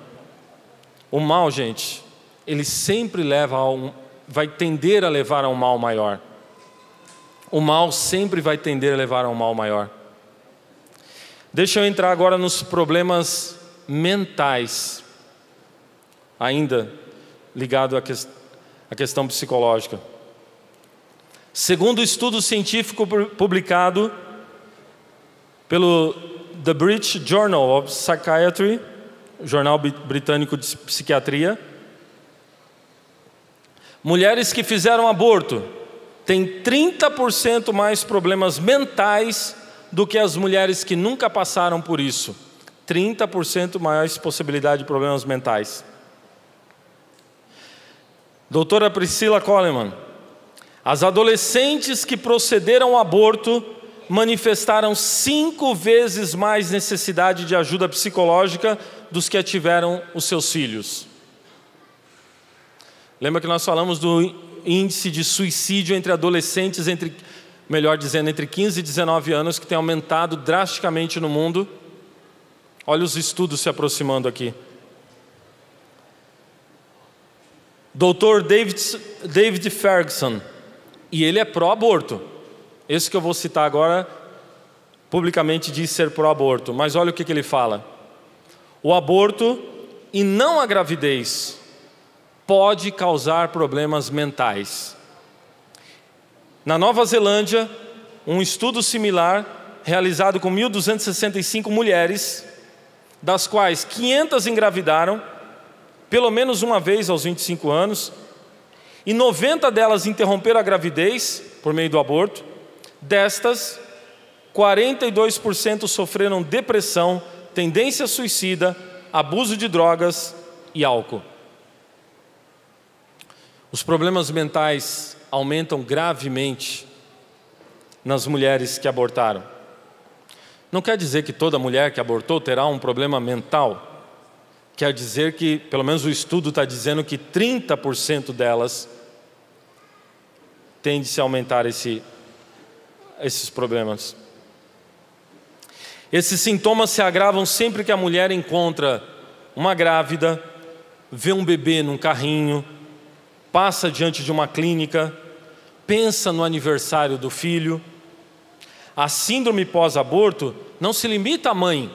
Speaker 1: O mal, gente, ele sempre leva a um, vai tender a levar a um mal maior. O mal sempre vai tender a levar a um mal maior. Deixa eu entrar agora nos problemas mentais, ainda ligado à questão a questão psicológica. Segundo o estudo científico publicado pelo The British Journal of Psychiatry, jornal britânico de psiquiatria, mulheres que fizeram aborto têm 30% mais problemas mentais do que as mulheres que nunca passaram por isso. 30% mais possibilidade de problemas mentais. Doutora Priscila Coleman, as adolescentes que procederam ao aborto manifestaram cinco vezes mais necessidade de ajuda psicológica dos que tiveram os seus filhos. Lembra que nós falamos do índice de suicídio entre adolescentes, entre, melhor dizendo, entre 15 e 19 anos, que tem aumentado drasticamente no mundo? Olha os estudos se aproximando aqui. Doutor David, David Ferguson, e ele é pró-aborto. Esse que eu vou citar agora, publicamente diz ser pró-aborto, mas olha o que, que ele fala. O aborto e não a gravidez pode causar problemas mentais. Na Nova Zelândia, um estudo similar, realizado com 1.265 mulheres, das quais 500 engravidaram, pelo menos uma vez aos 25 anos, e 90 delas interromperam a gravidez por meio do aborto. Destas, 42% sofreram depressão, tendência suicida, abuso de drogas e álcool. Os problemas mentais aumentam gravemente nas mulheres que abortaram. Não quer dizer que toda mulher que abortou terá um problema mental. Quer dizer que, pelo menos o estudo está dizendo que 30% delas tende -se a aumentar esse, esses problemas. Esses sintomas se agravam sempre que a mulher encontra uma grávida, vê um bebê num carrinho, passa diante de uma clínica, pensa no aniversário do filho a síndrome pós-aborto não se limita à mãe.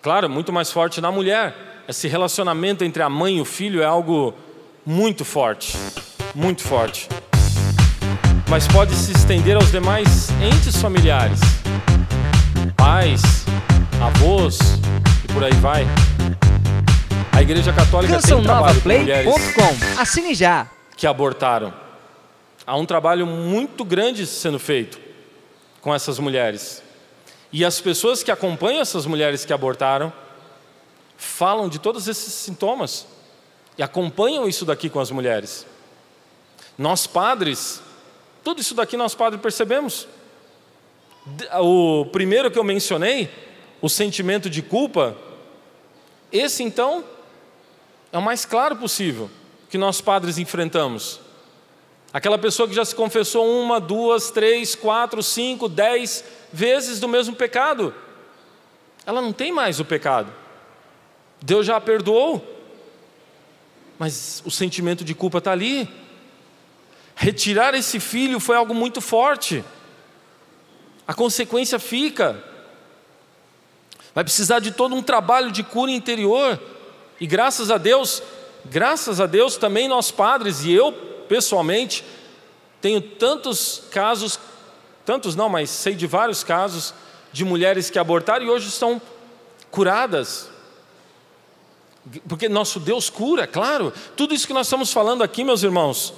Speaker 1: Claro, é muito mais forte na mulher. Esse relacionamento entre a mãe e o filho é algo muito forte, muito forte. Mas pode se estender aos demais entes familiares, pais, avós e por aí vai. A Igreja Católica tem trabalho com mulheres
Speaker 3: Assine já.
Speaker 1: que abortaram. Há um trabalho muito grande sendo feito com essas mulheres. E as pessoas que acompanham essas mulheres que abortaram falam de todos esses sintomas e acompanham isso daqui com as mulheres. Nós padres, tudo isso daqui nós padres percebemos. O primeiro que eu mencionei, o sentimento de culpa, esse então é o mais claro possível que nós padres enfrentamos. Aquela pessoa que já se confessou uma, duas, três, quatro, cinco, dez vezes do mesmo pecado. Ela não tem mais o pecado. Deus já a perdoou. Mas o sentimento de culpa está ali. Retirar esse filho foi algo muito forte. A consequência fica. Vai precisar de todo um trabalho de cura interior. E graças a Deus, graças a Deus também nós padres e eu pessoalmente, tenho tantos casos, tantos não, mas sei de vários casos de mulheres que abortaram e hoje estão curadas. Porque nosso Deus cura, claro. Tudo isso que nós estamos falando aqui, meus irmãos,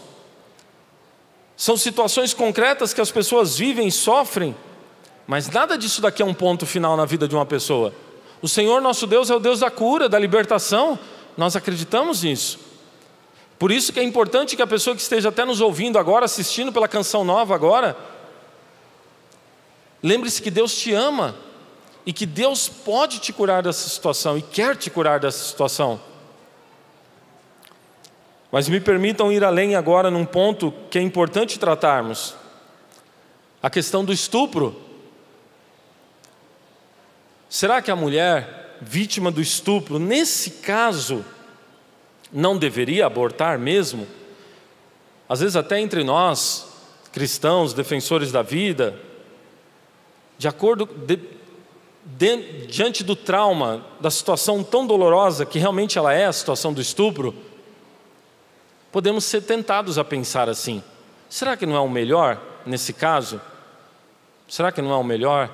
Speaker 1: são situações concretas que as pessoas vivem sofrem, mas nada disso daqui é um ponto final na vida de uma pessoa. O Senhor nosso Deus é o Deus da cura, da libertação, nós acreditamos nisso. Por isso que é importante que a pessoa que esteja até nos ouvindo agora, assistindo pela canção nova agora, lembre-se que Deus te ama e que Deus pode te curar dessa situação e quer te curar dessa situação. Mas me permitam ir além agora num ponto que é importante tratarmos: a questão do estupro. Será que a mulher vítima do estupro, nesse caso, não deveria abortar mesmo? Às vezes, até entre nós, cristãos, defensores da vida, de acordo, de, de, diante do trauma, da situação tão dolorosa que realmente ela é a situação do estupro, podemos ser tentados a pensar assim. Será que não é o melhor nesse caso? Será que não é o melhor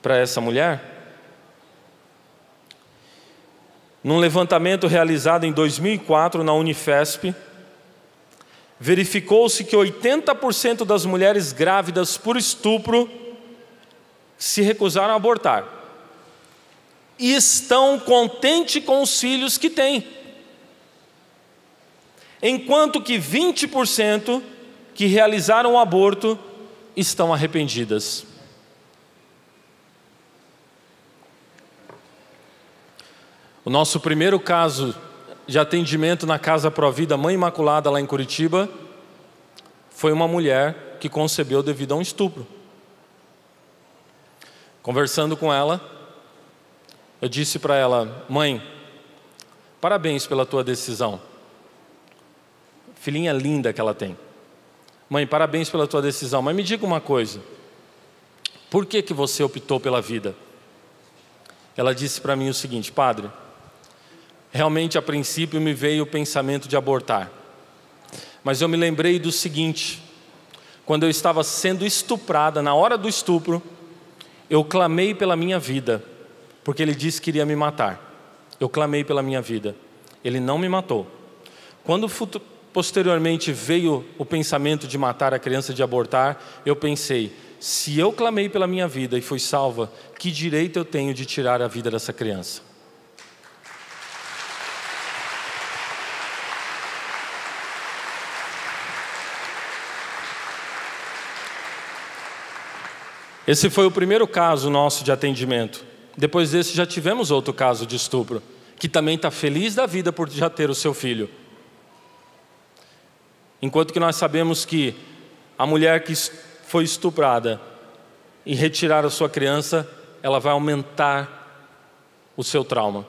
Speaker 1: para essa mulher? Num levantamento realizado em 2004 na Unifesp, verificou-se que 80% das mulheres grávidas por estupro se recusaram a abortar e estão contentes com os filhos que têm. Enquanto que 20% que realizaram o aborto estão arrependidas. O nosso primeiro caso de atendimento na Casa Provida Mãe Imaculada, lá em Curitiba, foi uma mulher que concebeu devido a um estupro. Conversando com ela, eu disse para ela: Mãe, parabéns pela tua decisão. Filhinha linda que ela tem. Mãe, parabéns pela tua decisão, mas me diga uma coisa. Por que, que você optou pela vida? Ela disse para mim o seguinte: Padre, realmente a princípio me veio o pensamento de abortar. Mas eu me lembrei do seguinte: quando eu estava sendo estuprada, na hora do estupro, eu clamei pela minha vida, porque ele disse que iria me matar. Eu clamei pela minha vida. Ele não me matou. Quando posteriormente veio o pensamento de matar a criança, de abortar, eu pensei: se eu clamei pela minha vida e fui salva, que direito eu tenho de tirar a vida dessa criança? Esse foi o primeiro caso nosso de atendimento. Depois desse, já tivemos outro caso de estupro, que também está feliz da vida por já ter o seu filho. Enquanto que nós sabemos que a mulher que foi estuprada e retirar a sua criança, ela vai aumentar o seu trauma.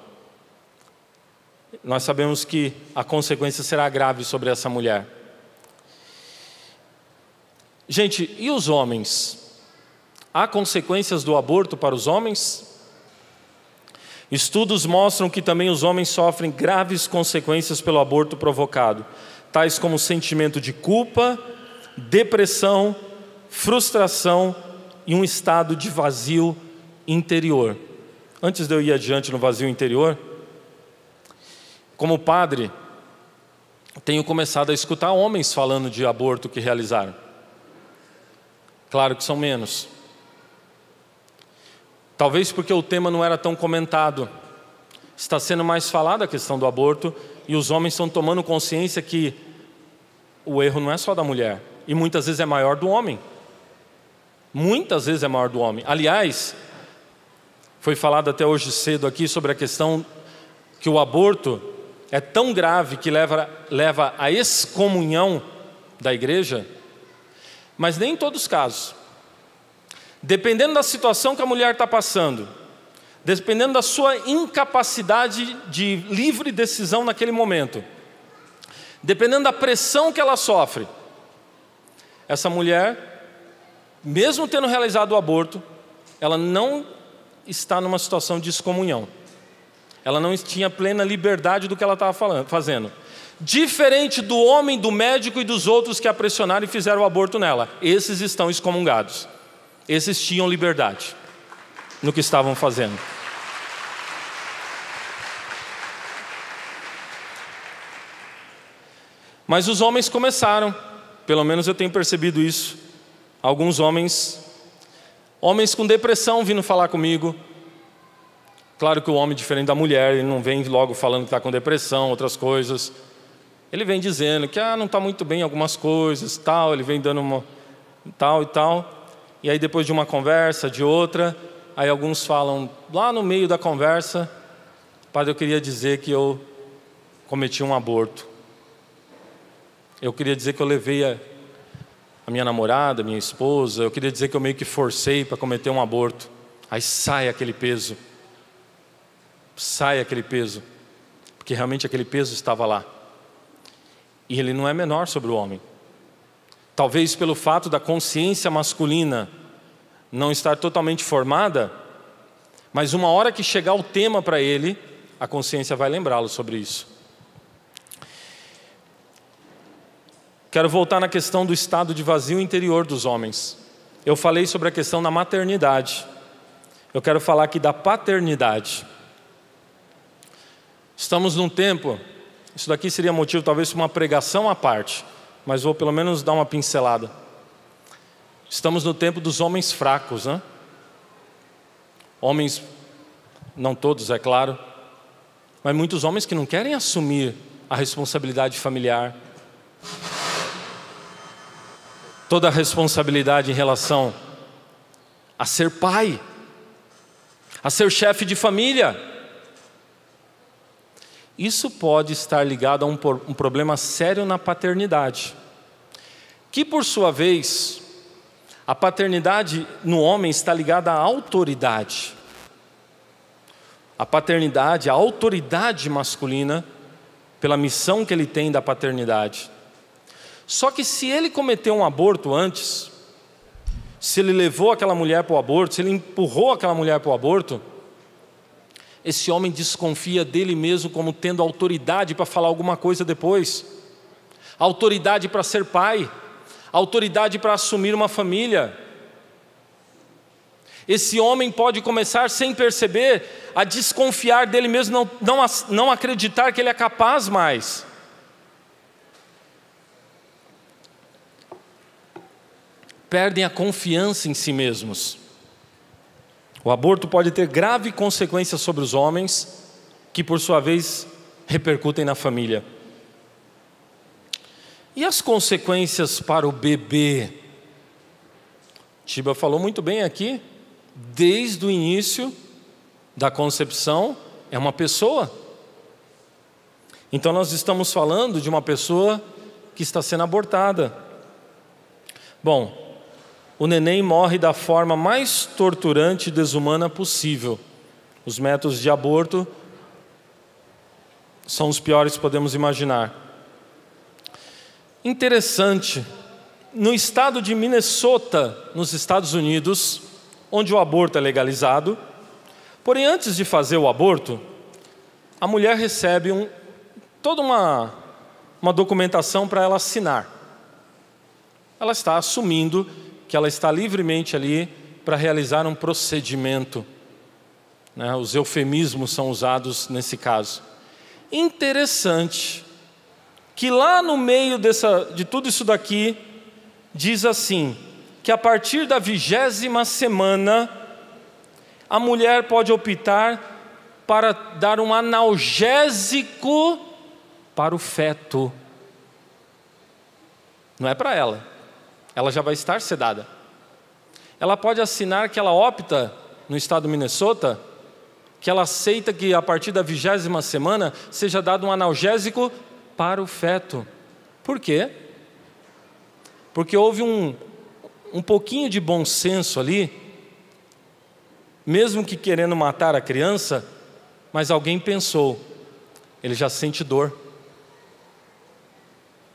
Speaker 1: Nós sabemos que a consequência será grave sobre essa mulher. Gente, e os homens? Há consequências do aborto para os homens? Estudos mostram que também os homens sofrem graves consequências pelo aborto provocado, tais como sentimento de culpa, depressão, frustração e um estado de vazio interior. Antes de eu ir adiante no vazio interior, como padre, tenho começado a escutar homens falando de aborto que realizaram. Claro que são menos. Talvez porque o tema não era tão comentado. Está sendo mais falada a questão do aborto e os homens estão tomando consciência que o erro não é só da mulher e muitas vezes é maior do homem. Muitas vezes é maior do homem. Aliás, foi falado até hoje cedo aqui sobre a questão que o aborto é tão grave que leva, leva à excomunhão da igreja, mas nem em todos os casos. Dependendo da situação que a mulher está passando, dependendo da sua incapacidade de livre decisão naquele momento, dependendo da pressão que ela sofre, essa mulher, mesmo tendo realizado o aborto, ela não está numa situação de excomunhão. Ela não tinha plena liberdade do que ela estava fazendo. Diferente do homem, do médico e dos outros que a pressionaram e fizeram o aborto nela. Esses estão excomungados esses tinham liberdade no que estavam fazendo. Mas os homens começaram, pelo menos eu tenho percebido isso. Alguns homens, homens com depressão vindo falar comigo. Claro que o homem, diferente da mulher, ele não vem logo falando que está com depressão, outras coisas. Ele vem dizendo que ah, não está muito bem em algumas coisas, tal. Ele vem dando uma tal e tal. E aí depois de uma conversa, de outra, aí alguns falam lá no meio da conversa, padre, eu queria dizer que eu cometi um aborto. Eu queria dizer que eu levei a, a minha namorada, minha esposa, eu queria dizer que eu meio que forcei para cometer um aborto. Aí sai aquele peso. Sai aquele peso. Porque realmente aquele peso estava lá. E ele não é menor sobre o homem. Talvez pelo fato da consciência masculina não estar totalmente formada, mas uma hora que chegar o tema para ele, a consciência vai lembrá-lo sobre isso. Quero voltar na questão do estado de vazio interior dos homens. Eu falei sobre a questão da maternidade. Eu quero falar aqui da paternidade. Estamos num tempo, isso daqui seria motivo talvez para uma pregação à parte, mas vou pelo menos dar uma pincelada. Estamos no tempo dos homens fracos, né? Homens, não todos, é claro, mas muitos homens que não querem assumir a responsabilidade familiar, toda a responsabilidade em relação a ser pai, a ser chefe de família. Isso pode estar ligado a um, um problema sério na paternidade, que por sua vez, a paternidade no homem está ligada à autoridade. A paternidade, a autoridade masculina, pela missão que ele tem da paternidade. Só que se ele cometeu um aborto antes, se ele levou aquela mulher para o aborto, se ele empurrou aquela mulher para o aborto, esse homem desconfia dele mesmo como tendo autoridade para falar alguma coisa depois, autoridade para ser pai, autoridade para assumir uma família. Esse homem pode começar sem perceber a desconfiar dele mesmo, não, não, não acreditar que ele é capaz mais. Perdem a confiança em si mesmos. O aborto pode ter grave consequências sobre os homens, que por sua vez repercutem na família. E as consequências para o bebê? Tiba falou muito bem aqui, desde o início da concepção, é uma pessoa. Então nós estamos falando de uma pessoa que está sendo abortada. Bom, o neném morre da forma mais torturante e desumana possível. Os métodos de aborto são os piores que podemos imaginar. Interessante, no estado de Minnesota, nos Estados Unidos, onde o aborto é legalizado, porém antes de fazer o aborto, a mulher recebe um, toda uma, uma documentação para ela assinar. Ela está assumindo que ela está livremente ali para realizar um procedimento. Né? Os eufemismos são usados nesse caso. Interessante que lá no meio dessa, de tudo isso daqui, diz assim: que a partir da vigésima semana, a mulher pode optar para dar um analgésico para o feto. Não é para ela ela já vai estar sedada. Ela pode assinar que ela opta, no estado do Minnesota, que ela aceita que a partir da vigésima semana seja dado um analgésico para o feto. Por quê? Porque houve um, um pouquinho de bom senso ali, mesmo que querendo matar a criança, mas alguém pensou, ele já sente dor.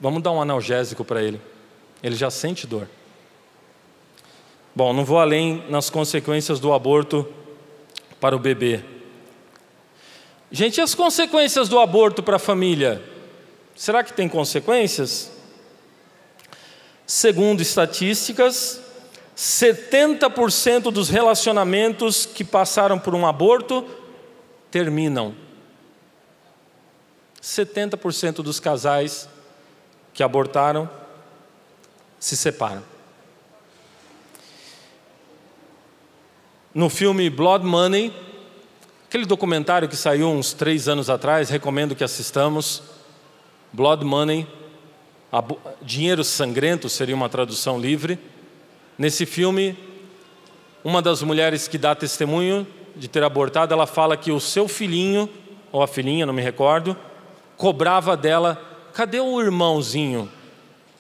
Speaker 1: Vamos dar um analgésico para ele ele já sente dor. Bom, não vou além nas consequências do aborto para o bebê. Gente, e as consequências do aborto para a família? Será que tem consequências? Segundo estatísticas, 70% dos relacionamentos que passaram por um aborto terminam. 70% dos casais que abortaram se separam. No filme Blood Money, aquele documentário que saiu uns três anos atrás, recomendo que assistamos. Blood Money, Dinheiro Sangrento seria uma tradução livre. Nesse filme, uma das mulheres que dá testemunho de ter abortado, ela fala que o seu filhinho, ou a filhinha, não me recordo, cobrava dela: cadê o irmãozinho?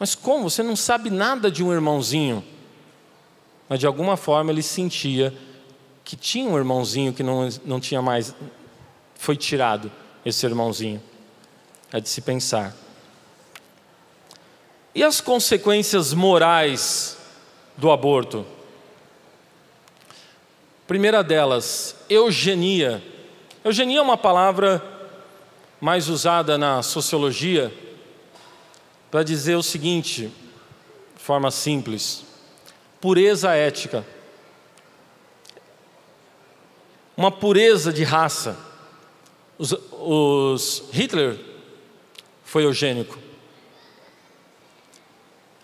Speaker 1: Mas como? Você não sabe nada de um irmãozinho. Mas de alguma forma ele sentia que tinha um irmãozinho que não, não tinha mais, foi tirado esse irmãozinho. É de se pensar. E as consequências morais do aborto? Primeira delas, eugenia. Eugenia é uma palavra mais usada na sociologia para dizer o seguinte, de forma simples: pureza ética. Uma pureza de raça. Os, os Hitler foi eugênico.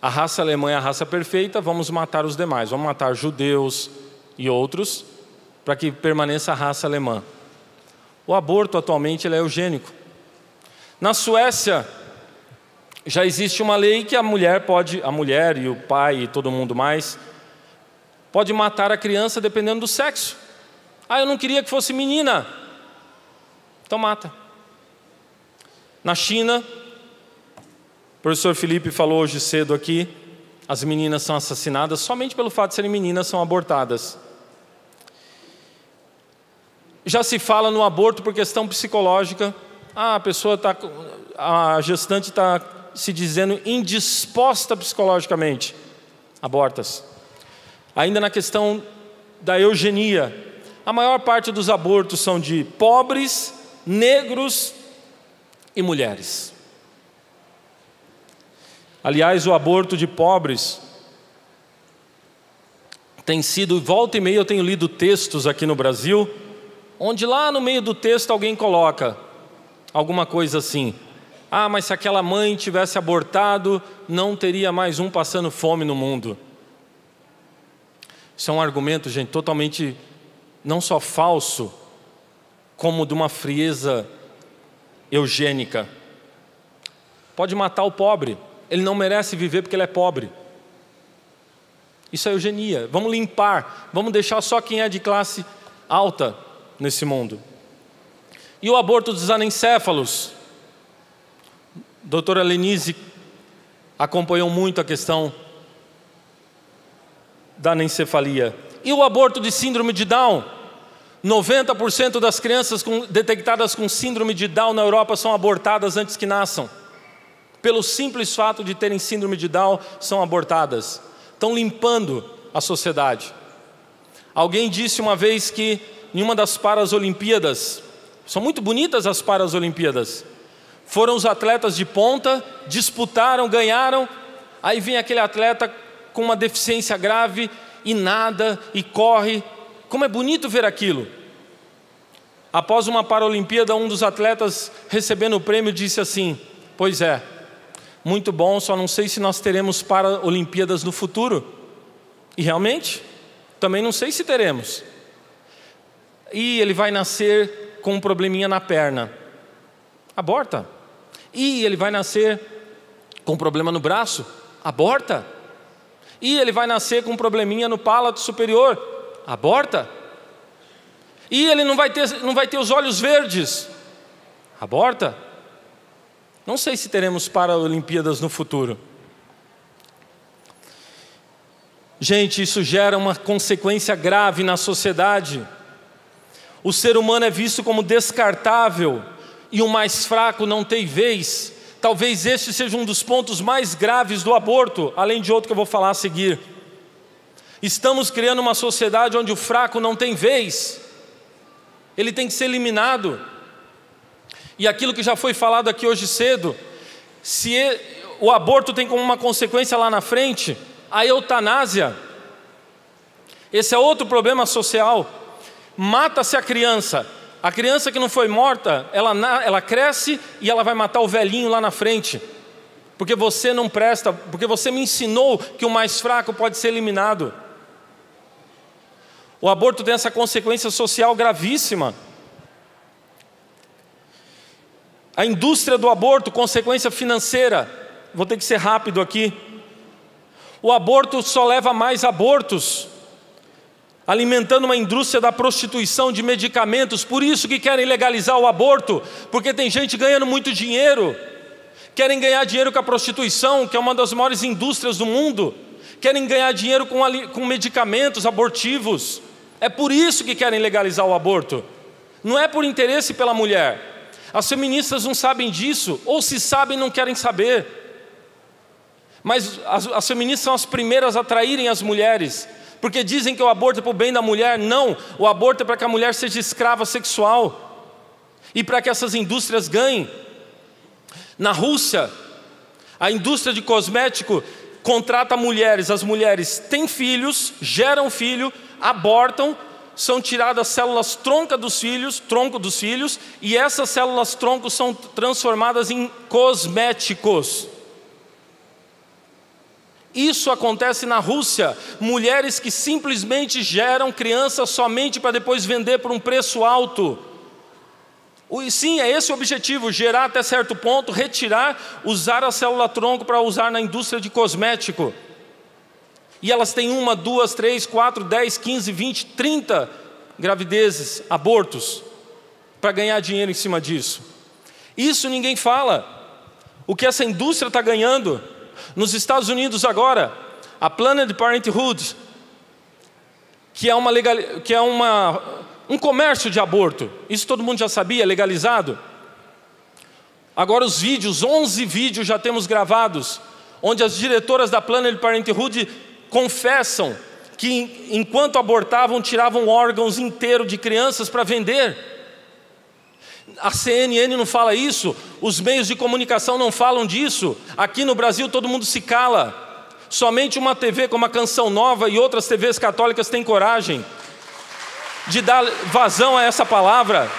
Speaker 1: A raça alemã é a raça perfeita, vamos matar os demais, vamos matar judeus e outros, para que permaneça a raça alemã. O aborto atualmente é eugênico. Na Suécia já existe uma lei que a mulher pode, a mulher e o pai e todo mundo mais, pode matar a criança dependendo do sexo. Ah, eu não queria que fosse menina. Então mata. Na China, o professor Felipe falou hoje cedo aqui, as meninas são assassinadas somente pelo fato de serem meninas, são abortadas. Já se fala no aborto por questão psicológica. Ah, a pessoa está, a gestante está se dizendo indisposta psicologicamente. Abortas. Ainda na questão da eugenia, a maior parte dos abortos são de pobres, negros e mulheres. Aliás, o aborto de pobres tem sido, volta e meia eu tenho lido textos aqui no Brasil, onde lá no meio do texto alguém coloca alguma coisa assim: ah, mas se aquela mãe tivesse abortado, não teria mais um passando fome no mundo. Isso é um argumento, gente, totalmente não só falso, como de uma frieza eugênica. Pode matar o pobre, ele não merece viver porque ele é pobre. Isso é eugenia. Vamos limpar, vamos deixar só quem é de classe alta nesse mundo. E o aborto dos anencéfalos? Doutora Lenise acompanhou muito a questão da anencefalia. E o aborto de síndrome de Down? 90% das crianças com, detectadas com síndrome de Down na Europa são abortadas antes que nasçam pelo simples fato de terem síndrome de Down, são abortadas. Estão limpando a sociedade. Alguém disse uma vez que em uma das Parasolimpíadas, são muito bonitas as Parasolimpíadas, foram os atletas de ponta, disputaram, ganharam, aí vem aquele atleta com uma deficiência grave e nada e corre. Como é bonito ver aquilo. Após uma Paralimpíada, um dos atletas recebendo o prêmio disse assim: Pois é, muito bom, só não sei se nós teremos para Olimpíadas no futuro. E realmente, também não sei se teremos. E ele vai nascer com um probleminha na perna. Aborta. E ele vai nascer com um problema no braço. Aborta. E ele vai nascer com um probleminha no palato superior. Aborta. E ele não vai ter, não vai ter os olhos verdes. Aborta. Não sei se teremos Paralimpíadas no futuro. Gente, isso gera uma consequência grave na sociedade. O ser humano é visto como descartável e o mais fraco não tem vez. Talvez este seja um dos pontos mais graves do aborto, além de outro que eu vou falar a seguir. Estamos criando uma sociedade onde o fraco não tem vez, ele tem que ser eliminado. E aquilo que já foi falado aqui hoje cedo, se o aborto tem como uma consequência lá na frente a eutanásia, esse é outro problema social. Mata-se a criança. A criança que não foi morta, ela, ela cresce e ela vai matar o velhinho lá na frente. Porque você não presta, porque você me ensinou que o mais fraco pode ser eliminado. O aborto tem essa consequência social gravíssima. A indústria do aborto, consequência financeira. Vou ter que ser rápido aqui. O aborto só leva mais abortos, alimentando uma indústria da prostituição de medicamentos. Por isso que querem legalizar o aborto, porque tem gente ganhando muito dinheiro. Querem ganhar dinheiro com a prostituição, que é uma das maiores indústrias do mundo. Querem ganhar dinheiro com, com medicamentos abortivos. É por isso que querem legalizar o aborto. Não é por interesse pela mulher. As feministas não sabem disso, ou se sabem, não querem saber. Mas as, as feministas são as primeiras a traírem as mulheres, porque dizem que o aborto é para o bem da mulher. Não, o aborto é para que a mulher seja escrava sexual e para que essas indústrias ganhem. Na Rússia, A indústria de cosmético contrata mulheres, as mulheres têm filhos, geram filho, abortam, são tiradas células tronca dos filhos, tronco dos filhos, e essas células tronco são transformadas em cosméticos. Isso acontece na Rússia. Mulheres que simplesmente geram crianças somente para depois vender por um preço alto. Sim, é esse o objetivo: gerar até certo ponto, retirar, usar a célula tronco para usar na indústria de cosmético. E elas têm uma, duas, três, quatro, dez, quinze, vinte, trinta gravidezes, abortos, para ganhar dinheiro em cima disso. Isso ninguém fala. O que essa indústria está ganhando? Nos Estados Unidos agora, a Planned Parenthood, que é, uma legal, que é uma, um comércio de aborto, isso todo mundo já sabia, legalizado. Agora os vídeos, 11 vídeos já temos gravados, onde as diretoras da Planned Parenthood confessam que enquanto abortavam, tiravam órgãos inteiros de crianças para vender. A CNN não fala isso, os meios de comunicação não falam disso. Aqui no Brasil todo mundo se cala. Somente uma TV como a Canção Nova e outras TVs católicas têm coragem de dar vazão a essa palavra.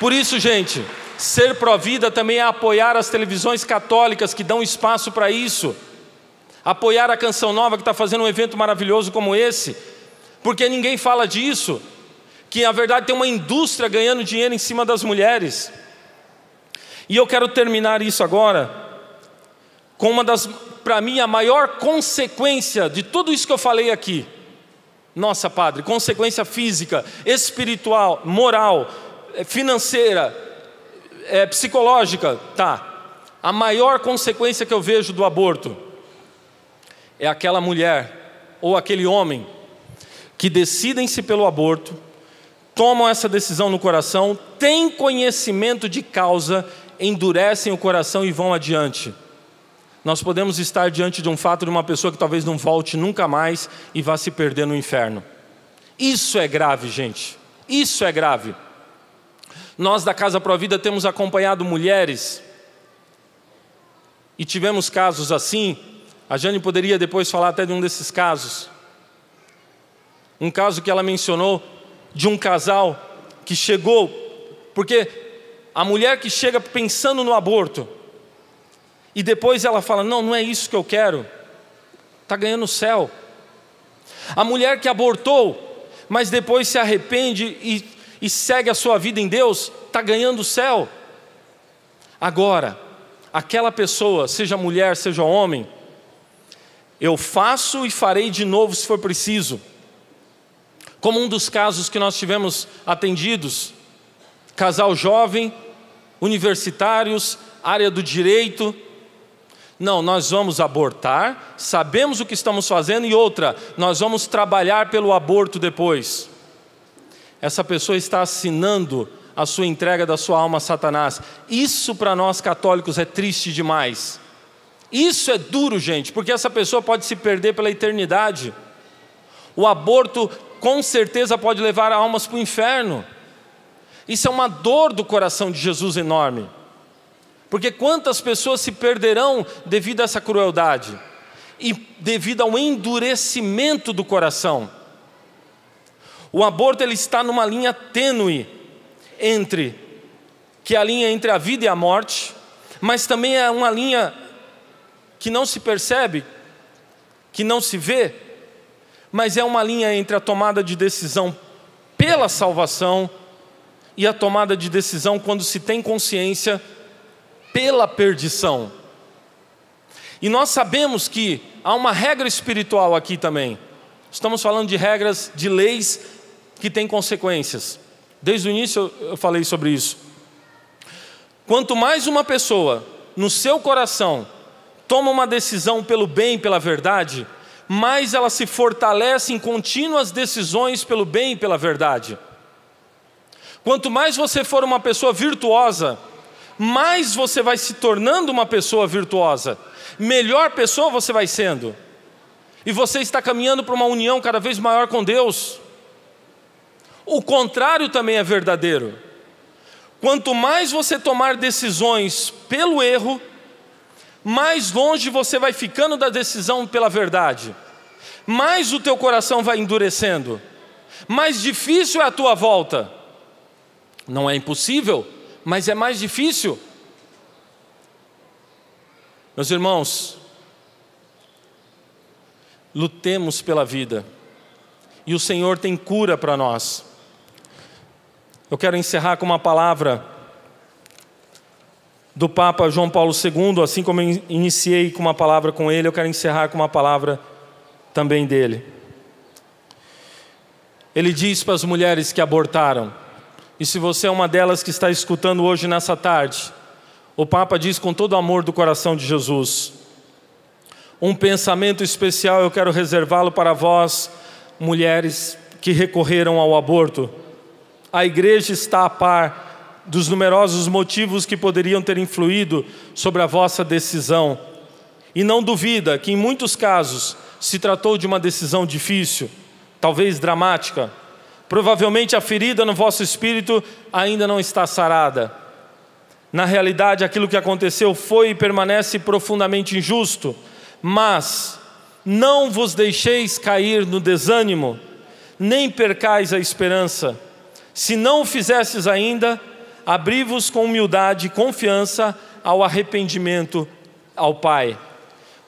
Speaker 1: Por isso, gente, ser pró-vida também é apoiar as televisões católicas que dão espaço para isso. Apoiar a Canção Nova que está fazendo um evento maravilhoso como esse, porque ninguém fala disso que na verdade tem uma indústria ganhando dinheiro em cima das mulheres. E eu quero terminar isso agora com uma das, para mim, a maior consequência de tudo isso que eu falei aqui. Nossa, Padre, consequência física, espiritual, moral, eh, financeira, é, psicológica, tá. A maior consequência que eu vejo do aborto é aquela mulher ou aquele homem que decidem-se pelo aborto, tomam essa decisão no coração, têm conhecimento de causa, endurecem o coração e vão adiante. Nós podemos estar diante de um fato de uma pessoa que talvez não volte nunca mais e vá se perder no inferno. Isso é grave, gente. Isso é grave. Nós da Casa Provida temos acompanhado mulheres e tivemos casos assim. A Jane poderia depois falar até de um desses casos. Um caso que ela mencionou de um casal que chegou, porque a mulher que chega pensando no aborto, e depois ela fala: Não, não é isso que eu quero, está ganhando o céu. A mulher que abortou, mas depois se arrepende e, e segue a sua vida em Deus, está ganhando o céu. Agora, aquela pessoa, seja mulher, seja homem, eu faço e farei de novo se for preciso. Como um dos casos que nós tivemos atendidos, casal jovem, universitários, área do direito. Não, nós vamos abortar, sabemos o que estamos fazendo, e outra, nós vamos trabalhar pelo aborto depois. Essa pessoa está assinando a sua entrega da sua alma a Satanás. Isso para nós católicos é triste demais. Isso é duro, gente, porque essa pessoa pode se perder pela eternidade. O aborto com certeza pode levar almas para o inferno. Isso é uma dor do coração de Jesus enorme. Porque quantas pessoas se perderão devido a essa crueldade e devido ao endurecimento do coração. O aborto ele está numa linha tênue entre que é a linha entre a vida e a morte, mas também é uma linha que não se percebe, que não se vê, mas é uma linha entre a tomada de decisão pela salvação e a tomada de decisão quando se tem consciência pela perdição. E nós sabemos que há uma regra espiritual aqui também. Estamos falando de regras, de leis que têm consequências. Desde o início eu falei sobre isso. Quanto mais uma pessoa no seu coração toma uma decisão pelo bem pela verdade, mais ela se fortalece em contínuas decisões pelo bem e pela verdade. Quanto mais você for uma pessoa virtuosa, mais você vai se tornando uma pessoa virtuosa, melhor pessoa você vai sendo, e você está caminhando para uma união cada vez maior com Deus. O contrário também é verdadeiro. Quanto mais você tomar decisões pelo erro, mais longe você vai ficando da decisão pela verdade. Mais o teu coração vai endurecendo. Mais difícil é a tua volta. Não é impossível, mas é mais difícil. Meus irmãos, lutemos pela vida. E o Senhor tem cura para nós. Eu quero encerrar com uma palavra do Papa João Paulo II, assim como eu iniciei com uma palavra com ele, eu quero encerrar com uma palavra também dele. Ele diz para as mulheres que abortaram, e se você é uma delas que está escutando hoje nessa tarde, o Papa diz com todo o amor do coração de Jesus: um pensamento especial eu quero reservá-lo para vós, mulheres que recorreram ao aborto a igreja está a par dos numerosos motivos que poderiam ter influído sobre a vossa decisão. E não duvida que em muitos casos se tratou de uma decisão difícil, talvez dramática. Provavelmente a ferida no vosso espírito ainda não está sarada. Na realidade, aquilo que aconteceu foi e permanece profundamente injusto, mas não vos deixeis cair no desânimo, nem percais a esperança se não o fizesses ainda, abri-vos com humildade e confiança ao arrependimento ao Pai.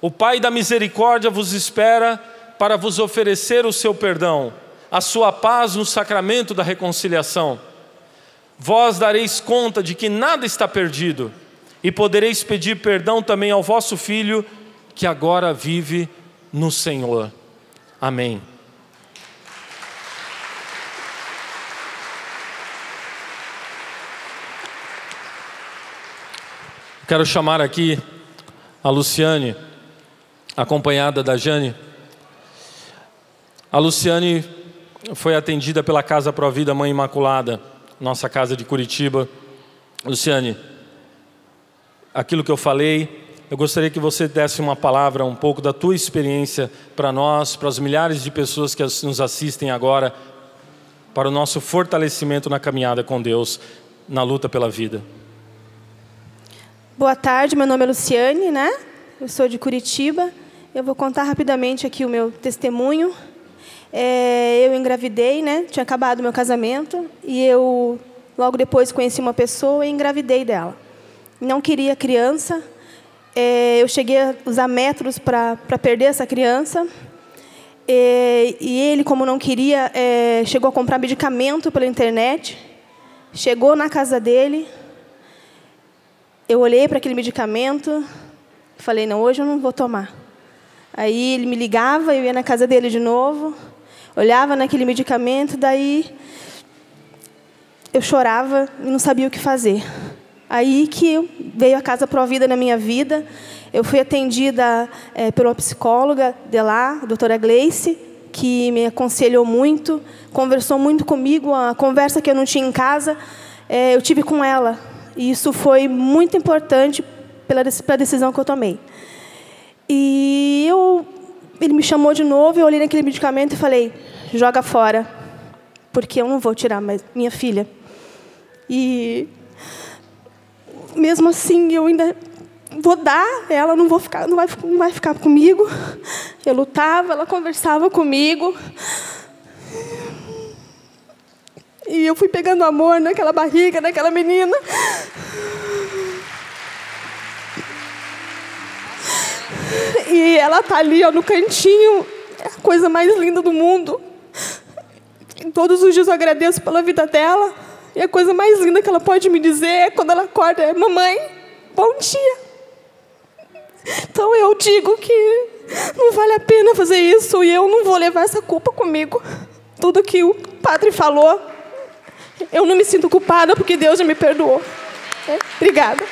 Speaker 1: O Pai da misericórdia vos espera para vos oferecer o seu perdão, a sua paz no sacramento da reconciliação. Vós dareis conta de que nada está perdido e podereis pedir perdão também ao vosso filho que agora vive no Senhor. Amém. Quero chamar aqui a Luciane, acompanhada da Jane. A Luciane foi atendida pela Casa Provida Mãe Imaculada, nossa casa de Curitiba. Luciane, aquilo que eu falei, eu gostaria que você desse uma palavra, um pouco da tua experiência para nós, para as milhares de pessoas que nos assistem agora, para o nosso fortalecimento na caminhada com Deus, na luta pela vida.
Speaker 3: Boa tarde, meu nome é Luciane, né? Eu sou de Curitiba. Eu vou contar rapidamente aqui o meu testemunho. É, eu engravidei, né? Tinha acabado meu casamento e eu logo depois conheci uma pessoa e engravidei dela. Não queria criança. É, eu cheguei a usar métodos para perder essa criança. É, e ele, como não queria, é, chegou a comprar medicamento pela internet. Chegou na casa dele, eu olhei para aquele medicamento falei: não, hoje eu não vou tomar. Aí ele me ligava, eu ia na casa dele de novo, olhava naquele medicamento, daí eu chorava e não sabia o que fazer. Aí que veio a Casa Provida na minha vida. Eu fui atendida é, uma psicóloga de lá, a doutora Gleice, que me aconselhou muito, conversou muito comigo. A conversa que eu não tinha em casa, é, eu tive com ela. E isso foi muito importante pela, pela decisão que eu tomei. E eu, ele me chamou de novo, eu olhei naquele medicamento e falei: joga fora, porque eu não vou tirar mais minha filha. E mesmo assim, eu ainda vou dar, ela não vou ficar, não vai, não vai ficar comigo. Eu lutava, ela conversava comigo. E eu fui pegando amor naquela barriga, naquela menina. E ela tá ali, ó, no cantinho. É a coisa mais linda do mundo. E todos os dias eu agradeço pela vida dela. E a coisa mais linda que ela pode me dizer é quando ela acorda é: Mamãe, bom dia. Então eu digo que não vale a pena fazer isso e eu não vou levar essa culpa comigo. Tudo que o padre falou eu não me sinto culpada porque Deus já me perdoou. É? Obrigada.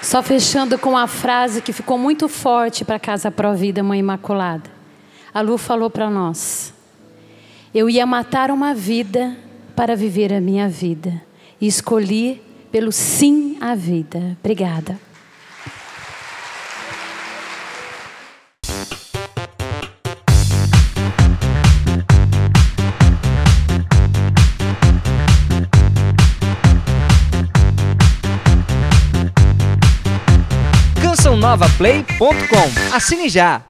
Speaker 4: Só fechando com a frase que ficou muito forte para a Casa Provida, Mãe Imaculada. A Lu falou para nós: Eu ia matar uma vida para viver a minha vida. E escolhi pelo sim à vida. Obrigada.
Speaker 5: cançãonovaplay.com. Assine já!